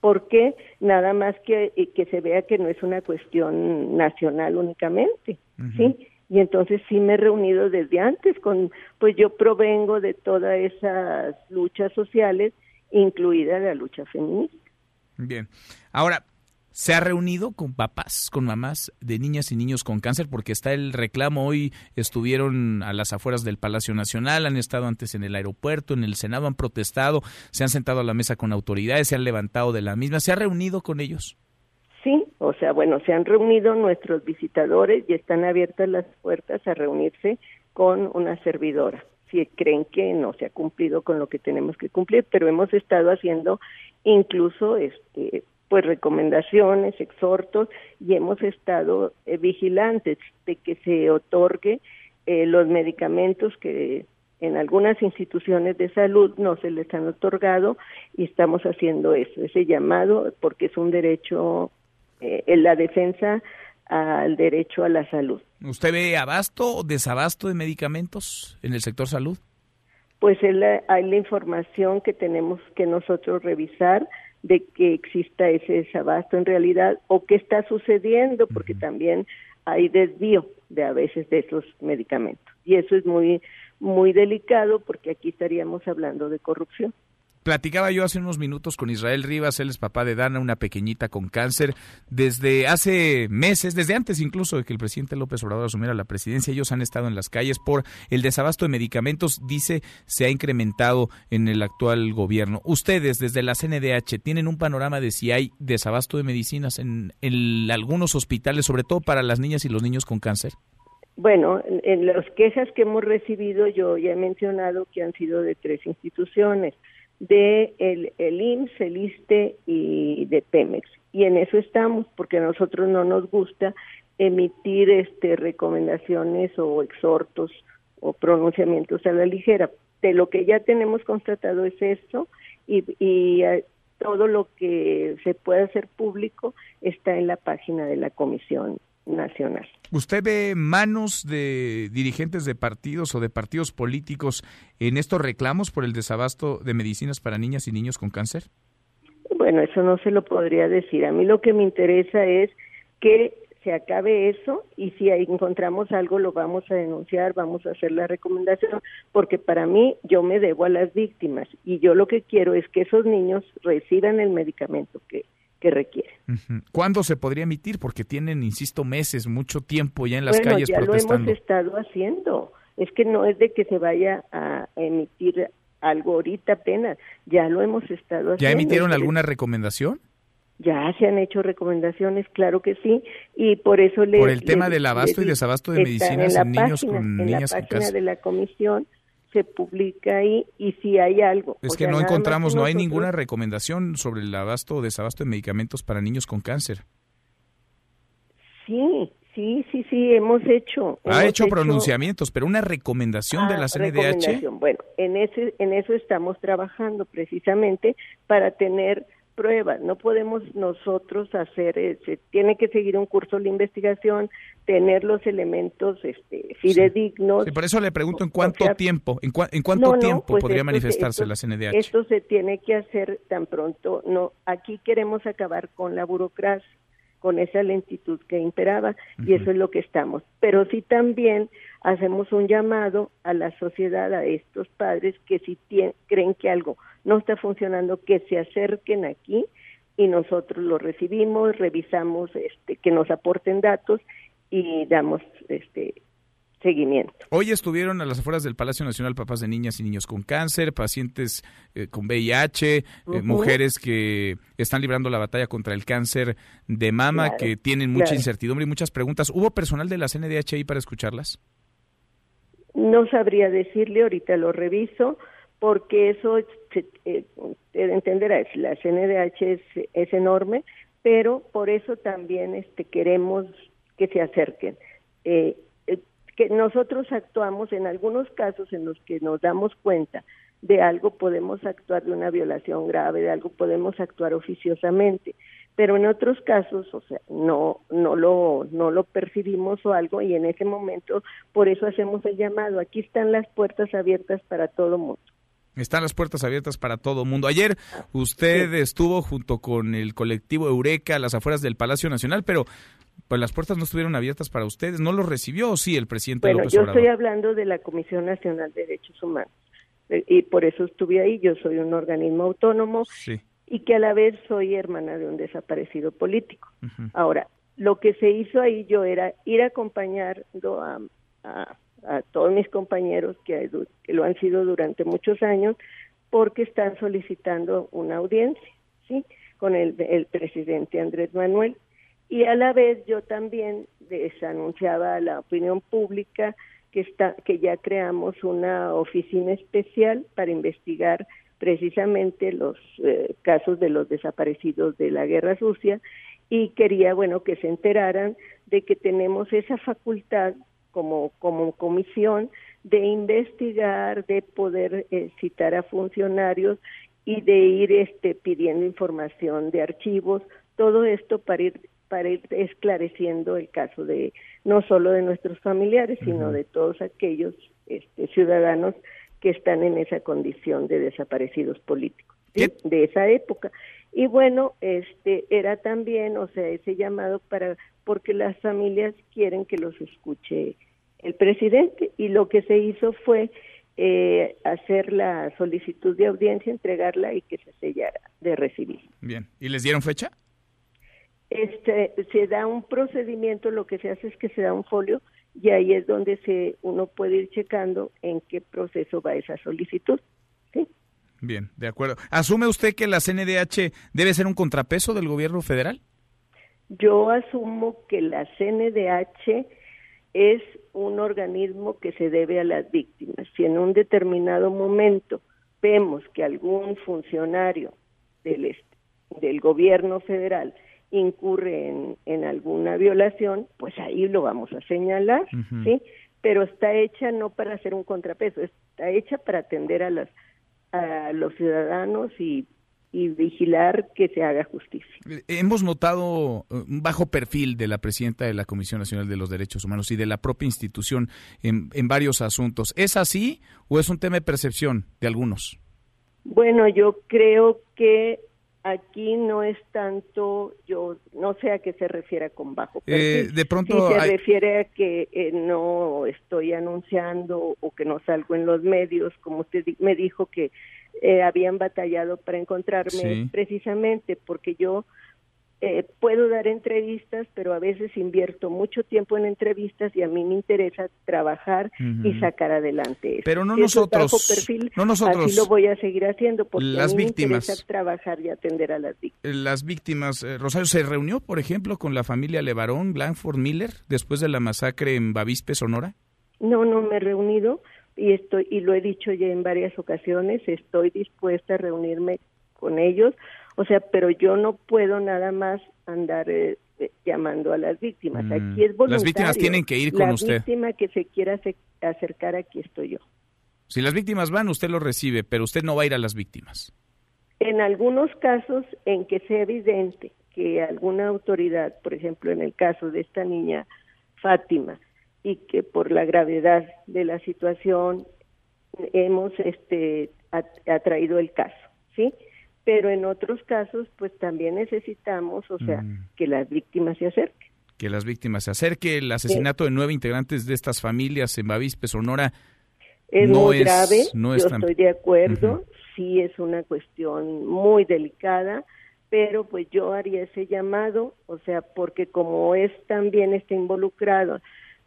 porque nada más que, que se vea que no es una cuestión nacional únicamente, ¿sí? Y entonces sí me he reunido desde antes con, pues yo provengo de todas esas luchas sociales, incluida la lucha feminista. Bien. Ahora, se ha reunido con papás, con mamás de niñas y niños con cáncer, porque está el reclamo. Hoy estuvieron a las afueras del Palacio Nacional, han estado antes en el aeropuerto, en el Senado, han protestado, se han sentado a la mesa con autoridades, se han levantado de la misma. ¿Se ha reunido con ellos? Sí, o sea, bueno, se han reunido nuestros visitadores y están abiertas las puertas a reunirse con una servidora si creen que no se ha cumplido con lo que tenemos que cumplir, pero hemos estado haciendo incluso este pues recomendaciones, exhortos y hemos estado eh, vigilantes de que se otorgue eh, los medicamentos que en algunas instituciones de salud no se les han otorgado y estamos haciendo eso, ese llamado porque es un derecho eh, en la defensa al derecho a la salud. ¿Usted ve abasto o desabasto de medicamentos en el sector salud? Pues hay la información que tenemos que nosotros revisar de que exista ese desabasto en realidad o qué está sucediendo, porque también hay desvío de a veces de esos medicamentos. Y eso es muy, muy delicado porque aquí estaríamos hablando de corrupción. Platicaba yo hace unos minutos con Israel Rivas, él es papá de Dana, una pequeñita con cáncer. Desde hace meses, desde antes incluso de que el presidente López Obrador asumiera la presidencia, ellos han estado en las calles por el desabasto de medicamentos, dice, se ha incrementado en el actual gobierno. Ustedes, desde la CNDH, ¿tienen un panorama de si hay desabasto de medicinas en, en algunos hospitales, sobre todo para las niñas y los niños con cáncer? Bueno, en las quejas que hemos recibido, yo ya he mencionado que han sido de tres instituciones de el, el IMSS, el ISTE y de Pemex. Y en eso estamos, porque a nosotros no nos gusta emitir este recomendaciones o exhortos o pronunciamientos a la ligera. De lo que ya tenemos constatado es eso y, y eh, todo lo que se puede hacer público está en la página de la Comisión Nacional. ¿Usted ve manos de dirigentes de partidos o de partidos políticos en estos reclamos por el desabasto de medicinas para niñas y niños con cáncer? Bueno, eso no se lo podría decir. A mí lo que me interesa es que se acabe eso y si encontramos algo lo vamos a denunciar, vamos a hacer la recomendación, porque para mí yo me debo a las víctimas y yo lo que quiero es que esos niños reciban el medicamento que, que requiere. ¿Cuándo se podría emitir? Porque tienen, insisto, meses, mucho tiempo ya en las calles ya protestando. lo hemos estado haciendo. Es que no es de que se vaya a emitir algo ahorita apenas, ya lo hemos estado haciendo. ¿Ya emitieron alguna recomendación? Ya se han hecho recomendaciones, claro que sí, y por eso le... Por el tema del abasto y desabasto de medicinas en, niños con niñas en la página de la comisión se publica ahí y si hay algo. Es que no encontramos, no hay ninguna recomendación sobre el abasto o desabasto de medicamentos para niños con cáncer. Sí, sí, sí, sí, hemos hecho. Ha hecho, pronunciamientos, pero una recomendación de la ah, CNDH. Bueno, en, ese, en eso estamos trabajando precisamente para tener pruebas. No podemos nosotros hacer, eh, se tiene que seguir un curso de investigación, tener los elementos este, fidedignos. Sí. por eso le pregunto en cuánto tiempo, en, en cuánto tiempo pues podría manifestarse la CNDH. Esto se tiene que hacer tan pronto. No, aquí queremos acabar con la burocracia, con esa lentitud que imperaba y eso es lo que estamos. Pero sí también hacemos un llamado a la sociedad, a estos padres que si creen que algo no está funcionando, que se acerquen aquí y nosotros lo recibimos, revisamos este, que nos aporten datos y damos este seguimiento. Hoy estuvieron a las afueras del Palacio Nacional papás de niñas y niños con cáncer, pacientes eh, con VIH, eh, mujeres que están librando la batalla contra el cáncer de mama, que tienen mucha incertidumbre y muchas preguntas. ¿Hubo personal de la CNDH ahí para escucharlas? No sabría decirle, ahorita lo reviso porque eso eh, entenderá, la CNDH es, es, enorme, pero por eso también este, queremos que se acerquen. Eh, eh, que nosotros actuamos en algunos casos en los que nos damos cuenta de algo podemos actuar de una violación grave, de algo podemos actuar oficiosamente, pero en otros casos, o sea, no no lo no lo percibimos o algo y en ese momento por eso hacemos el llamado. Aquí están las puertas abiertas para todo mundo. Están las puertas abiertas para todo mundo. Ayer usted estuvo junto con el colectivo Eureka a las afueras del Palacio Nacional, pero pues las puertas no estuvieron abiertas para ustedes. ¿No lo recibió o sí el presidente bueno, López yo estoy hablando de la Comisión Nacional de Derechos Humanos eh, y por eso estuve ahí. Yo soy un organismo autónomo y que a la vez soy hermana de un desaparecido político. Ahora, lo que se hizo ahí yo era ir acompañando a a todos mis compañeros que, lo han sido durante muchos años porque están solicitando una audiencia, ¿sí? Con el, el presidente Andrés Manuel. Y a la vez yo también les anunciaba a la opinión pública que, está, que ya creamos una oficina especial para investigar precisamente los eh, casos de los desaparecidos de la guerra sucia y quería, bueno, que se enteraran de que tenemos esa facultad como, como comisión de investigar, de poder eh, citar a funcionarios y de ir este, pidiendo información de archivos, todo esto para ir para ir esclareciendo el caso de no solo de nuestros familiares, sino de todos aquellos este, ciudadanos que están en esa condición de desaparecidos políticos de esa época. Y bueno, este era también, o sea, ese llamado para porque las familias quieren que los escuche el presidente y lo que se hizo fue eh, hacer la solicitud de audiencia, entregarla y que se sellara de recibir. Bien, ¿y les dieron fecha? Este, se da un procedimiento, lo que se hace es que se da un folio y ahí es donde se uno puede ir checando en qué proceso va esa solicitud. ¿sí? Bien, de acuerdo. ¿Asume usted que la CNDH debe ser un contrapeso del gobierno federal? Yo asumo que la CNDH es un organismo que se debe a las víctimas. Si en un determinado momento vemos que algún funcionario del, del gobierno federal incurre en, en alguna violación, pues ahí lo vamos a señalar, ¿sí? Pero está hecha no para hacer un contrapeso, está hecha para atender a, las, a los ciudadanos y, y vigilar que se haga justicia. Hemos notado eh, un bajo perfil de la presidenta de la Comisión Nacional de los Derechos Humanos y de la propia institución en, en varios asuntos. ¿Es así o es un tema de percepción de algunos? Bueno, yo creo que aquí no es tanto, yo no sé a qué se refiere con bajo perfil. Eh, de pronto si se refiere a que eh, no estoy anunciando o que no salgo en los medios, como usted me dijo que eh, habían batallado para encontrarme Sí. precisamente porque yo eh, puedo dar entrevistas, pero a veces invierto mucho tiempo en entrevistas y a mí me interesa trabajar y sacar adelante esto. Pero no Si eso nosotros, perfil, no nosotros. Así lo voy a seguir haciendo porque Las a mí víctimas. me interesa trabajar y atender a las víctimas. Las víctimas, eh, Rosario, ¿se reunió, por ejemplo, con la familia Levarón, Blanford Miller, después de la masacre en Bavispe, Sonora? No, no me he reunido y estoy y lo he dicho ya en varias ocasiones, estoy dispuesta a reunirme con ellos, o sea, pero yo no puedo nada más andar eh, eh, llamando a las víctimas. Mm. Aquí es voluntario. Las víctimas tienen que ir con la usted. víctima que se quiera ace- acercar aquí estoy yo. Si las víctimas van, usted lo recibe, pero usted no va a ir a las víctimas. En algunos casos en que sea evidente que alguna autoridad, por ejemplo, en el caso de esta niña Fátima, y que por la gravedad de la situación hemos este at- atraído el caso, ¿sí? Pero en otros casos, pues también necesitamos, o sea, Mm. que las víctimas se acerquen. Que las víctimas se acerquen. El asesinato de nueve integrantes de estas familias en Bavispe, Sonora, Es no muy es- grave, no es yo tan- estoy de acuerdo, sí es una cuestión muy delicada, pero pues yo haría ese llamado, o sea, porque como es también está involucrado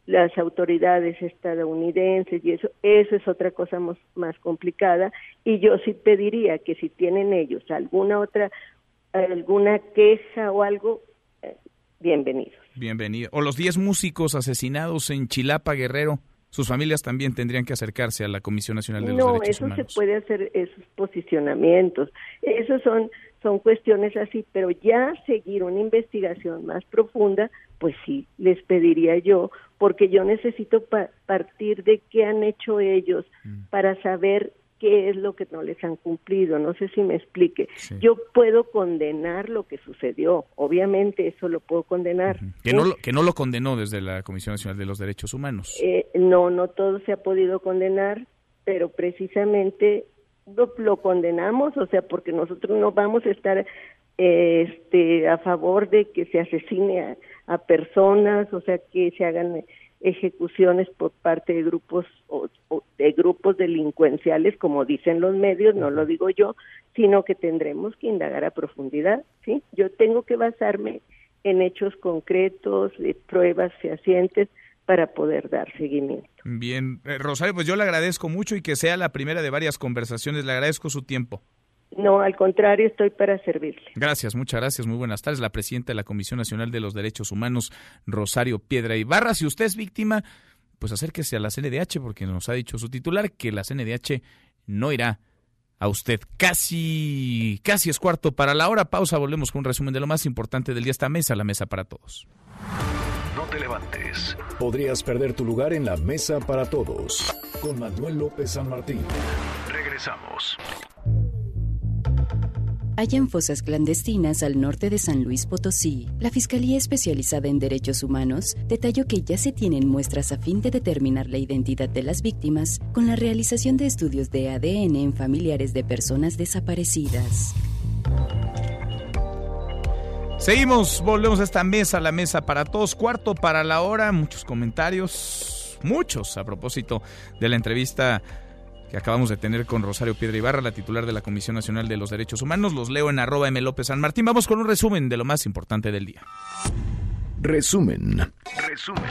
las autoridades estadounidenses y eso, eso es otra cosa más, más complicada y yo sí pediría que si tienen ellos alguna otra, alguna queja o algo, eh, bienvenidos. bienvenido. O los 10 músicos asesinados en Chilapa, Guerrero, sus familias también tendrían que acercarse a la Comisión Nacional de los no, Derechos eso Humanos. se puede hacer esos posicionamientos. Esos son son cuestiones así, pero ya seguir una investigación más profunda, pues sí, les pediría yo, porque yo necesito pa- partir de qué han hecho ellos Mm. para saber qué es lo que no les han cumplido. No sé si me explique. Yo puedo condenar lo que sucedió, obviamente eso lo puedo condenar. Que no, lo, que no lo condenó desde la Comisión Nacional de los Derechos Humanos. Eh, no, no todo se ha podido condenar, pero precisamente lo, lo condenamos, o sea, porque nosotros no vamos a estar eh, este, a favor de que se asesine a, a personas, o sea, que se hagan ejecuciones por parte de grupos o, o de grupos delincuenciales, como dicen los medios, no lo digo yo, sino que tendremos que indagar a profundidad, ¿sí? Yo tengo que basarme en hechos concretos, de pruebas fehacientes para poder dar seguimiento. Bien, eh, Rosario, pues yo le agradezco mucho y que sea la primera de varias conversaciones. Le agradezco su tiempo. No, al contrario, estoy para servirle. Gracias, muchas gracias. Muy buenas tardes. La presidenta de la Comisión Nacional de los Derechos Humanos, Rosario Piedra Ibarra. Si usted es víctima, pues acérquese a la CNDH porque nos ha dicho su titular que la CNDH no irá a usted. Casi, casi es cuarto para la hora. Pausa, volvemos con un resumen de lo más importante del día. Esta mesa, la mesa para todos. No te levantes. Podrías perder tu lugar en la mesa para todos. Con Manuel López San Martín. Regresamos. Hallan fosas clandestinas al norte de San Luis Potosí. La Fiscalía Especializada en Derechos Humanos detalló que ya se tienen muestras a fin de determinar la identidad de las víctimas con la realización de estudios de ADN en familiares de personas desaparecidas. Seguimos, volvemos a esta mesa, la mesa para todos, cuarto para la hora, muchos comentarios, muchos a propósito de la entrevista que acabamos de tener con Rosario Piedra Ibarra, la titular de la Comisión Nacional de los Derechos Humanos. Los leo en arroba M. López San Martín. Vamos con un resumen de lo más importante del día. Resumen. Resumen.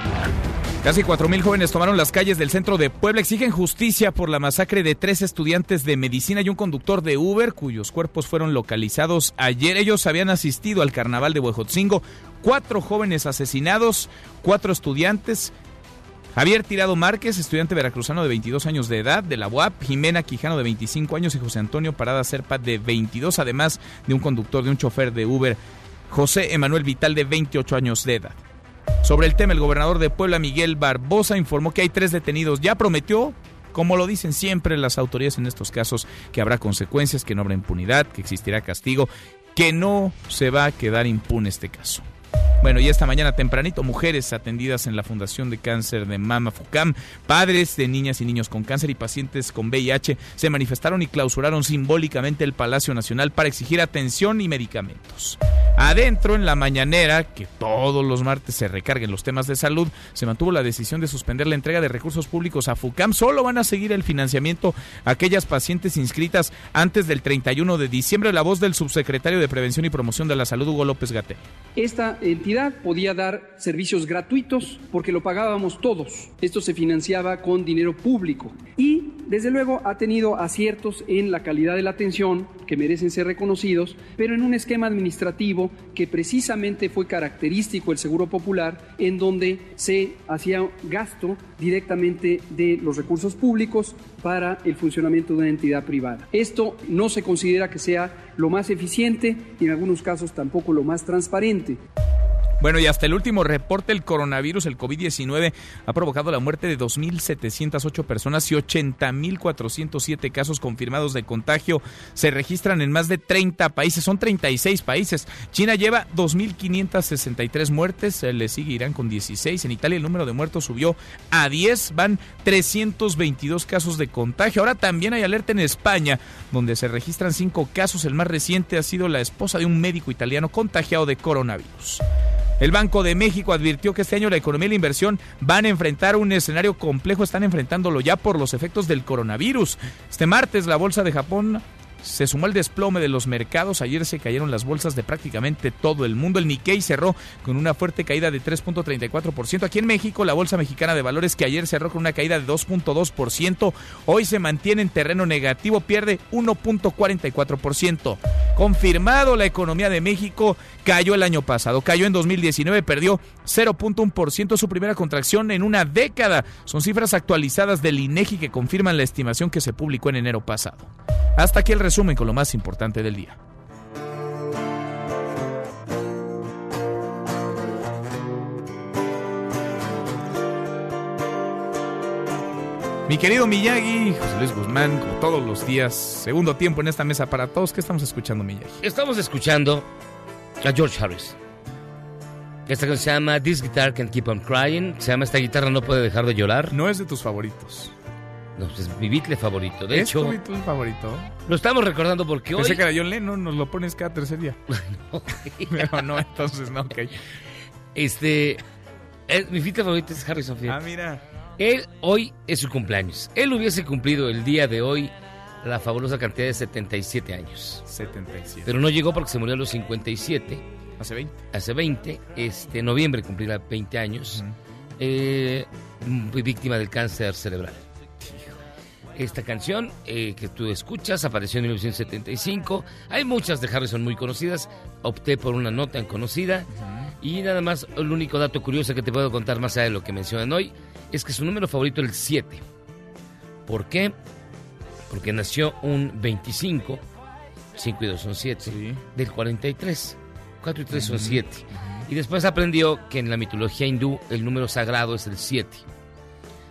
Casi 4.000 jóvenes tomaron las calles del centro de Puebla. Exigen justicia por la masacre de tres estudiantes de medicina y un conductor de Uber, cuyos cuerpos fueron localizados ayer. Ellos habían asistido al carnaval de Huejotzingo. Cuatro jóvenes asesinados, cuatro estudiantes. Javier Tirado Márquez, estudiante veracruzano de 22 años de edad de la UAP, Jimena Quijano de 25 años y José Antonio Parada Serpa de 22, además de un conductor de un chofer de Uber, José Emanuel Vital de 28 años de edad. Sobre el tema, el gobernador de Puebla, Miguel Barbosa, informó que hay tres detenidos. Ya prometió, como lo dicen siempre las autoridades en estos casos, que habrá consecuencias, que no habrá impunidad, que existirá castigo, que no se va a quedar impune este caso. Bueno, y esta mañana tempranito, mujeres atendidas en la Fundación de Cáncer de Mama FUCAM, padres de niñas y niños con cáncer y pacientes con VIH se manifestaron y clausuraron simbólicamente el Palacio Nacional para exigir atención y medicamentos. Adentro, en la mañanera, que todos los martes se recarguen los temas de salud, se mantuvo la decisión de suspender la entrega de recursos públicos a FUCAM. Solo van a seguir el financiamiento a aquellas pacientes inscritas antes del 31 de diciembre. La voz del subsecretario de Prevención y Promoción de la Salud, Hugo López Gate. Esta entidad podía dar servicios gratuitos porque lo pagábamos todos. Esto se financiaba con dinero público y desde luego ha tenido aciertos en la calidad de la atención que merecen ser reconocidos, pero en un esquema administrativo que precisamente fue característico del Seguro Popular, en donde se hacía gasto directamente de los recursos públicos para el funcionamiento de una entidad privada. Esto no se considera que sea lo más eficiente y en algunos casos tampoco lo más transparente. Bueno, y hasta el último reporte, el coronavirus, el COVID-19, ha provocado la muerte de 2.708 personas y 80.407 casos confirmados de contagio. Se registran en más de 30 países, son 36 países. China lleva 2.563 muertes, le sigue Irán con 16. En Italia el número de muertos subió a 10, van 322 casos de contagio. Ahora también hay alerta en España, donde se registran 5 casos. El más reciente ha sido la esposa de un médico italiano contagiado de coronavirus. El Banco de México advirtió que este año la economía y la inversión van a enfrentar un escenario complejo, están enfrentándolo ya por los efectos del coronavirus. Este martes la Bolsa de Japón se sumó el desplome de los mercados. Ayer se cayeron las bolsas de prácticamente todo el mundo. El Nikkei cerró con una fuerte caída de 3.34%. Aquí en México, la Bolsa Mexicana de Valores, que ayer cerró con una caída de 2.2%, hoy se mantiene en terreno negativo, pierde 1.44%. Confirmado, la economía de México cayó el año pasado. Cayó en 2019, perdió 0.1%, su primera contracción en una década. Son cifras actualizadas del INEGI que confirman la estimación que se publicó en enero pasado. Hasta aquí el resumen con lo más importante del día. Mi querido Miyagi, José Luis Guzmán, como todos los días, segundo tiempo en esta mesa para todos. ¿Qué estamos escuchando, Miyagi? Estamos escuchando a George Harris. Esta canción se llama This Guitar Can Keep On Crying. Se llama Esta guitarra no puede dejar de llorar. No es de tus favoritos. No, pues es mi Beatle favorito. De ¿Es hecho, tu Beatle favorito? lo estamos recordando porque Pensé hoy. que era John Lennon, nos lo pones cada tercer día. Pero no, entonces no, ok. Este. es- mi Beatle favorito es Harrison Field. Ah, mira. Él hoy es su cumpleaños. Él hubiese cumplido el día de hoy la fabulosa cantidad de 77 años. 77. Pero no llegó porque se murió a los 57. Hace 20. Hace 20. Este noviembre cumplirá 20 años. Eh, fue víctima del cáncer cerebral. Esta canción eh, que tú escuchas apareció en 1975. Hay muchas de Harrison muy conocidas. Opté por una no tan conocida. Y nada más, el único dato curioso que te puedo contar más allá de lo que mencionan hoy es que su número favorito es el 7. ¿Por qué? Porque nació un 25, 5 y 2 son 7, del 43. 4 y 3 son 7. Y después aprendió que en la mitología hindú el número sagrado es el 7.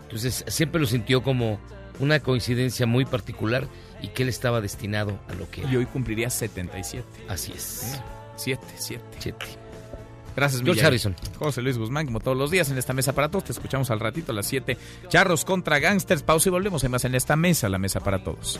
Entonces siempre lo sintió como una coincidencia muy particular y que él estaba destinado a lo que era. Y hoy cumpliría 77. Así es. 7, 7. 7. Gracias, George. Harrison. José Luis Guzmán, como todos los días en esta mesa para todos. Te escuchamos al ratito a las 7. Charros contra gangsters. Pausa y volvemos. Hay más en esta mesa, la mesa para todos.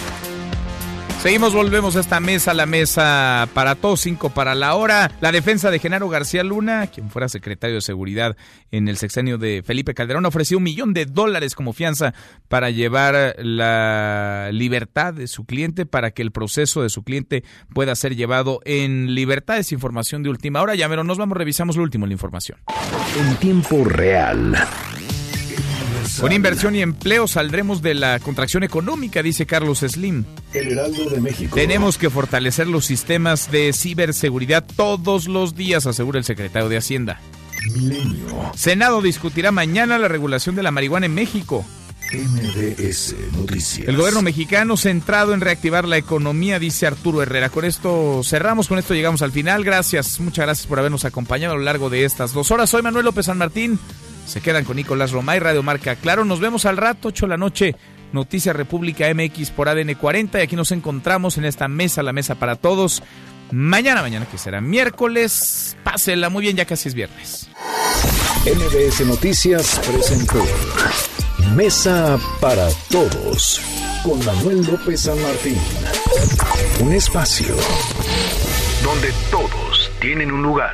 Seguimos, volvemos a esta mesa, la mesa para todos, cinco para la hora. La defensa de Genaro García Luna, quien fuera secretario de Seguridad en el sexenio de Felipe Calderón, ofreció un millón de dólares como fianza para llevar la libertad de su cliente, para que el proceso de su cliente pueda ser llevado en libertad. Es información de última hora. Ya, pero nos vamos, revisamos lo último la información. En tiempo real. Con inversión y empleo saldremos de la contracción económica, dice Carlos Slim. El Heraldo de México. Tenemos que fortalecer los sistemas de ciberseguridad todos los días, asegura el secretario de Hacienda. Milenio. Senado discutirá mañana la regulación de la marihuana en México. MBS Noticias. El gobierno mexicano centrado en reactivar la economía, dice Arturo Herrera. Con esto cerramos, con esto llegamos al final. Gracias, muchas gracias por habernos acompañado a lo largo de estas dos horas. Soy Manuel López San Martín. Se quedan con Nicolás Romay, Radio Marca Claro. Nos vemos al rato, 8 de la noche. Noticias República MX por ADN 40. Y aquí nos encontramos en esta mesa, la mesa para todos. Mañana, mañana que será miércoles. Pásela muy bien, ya casi es viernes. MBS Noticias presentó Mesa para Todos con Manuel López San Martín. Un espacio donde todos tienen un lugar.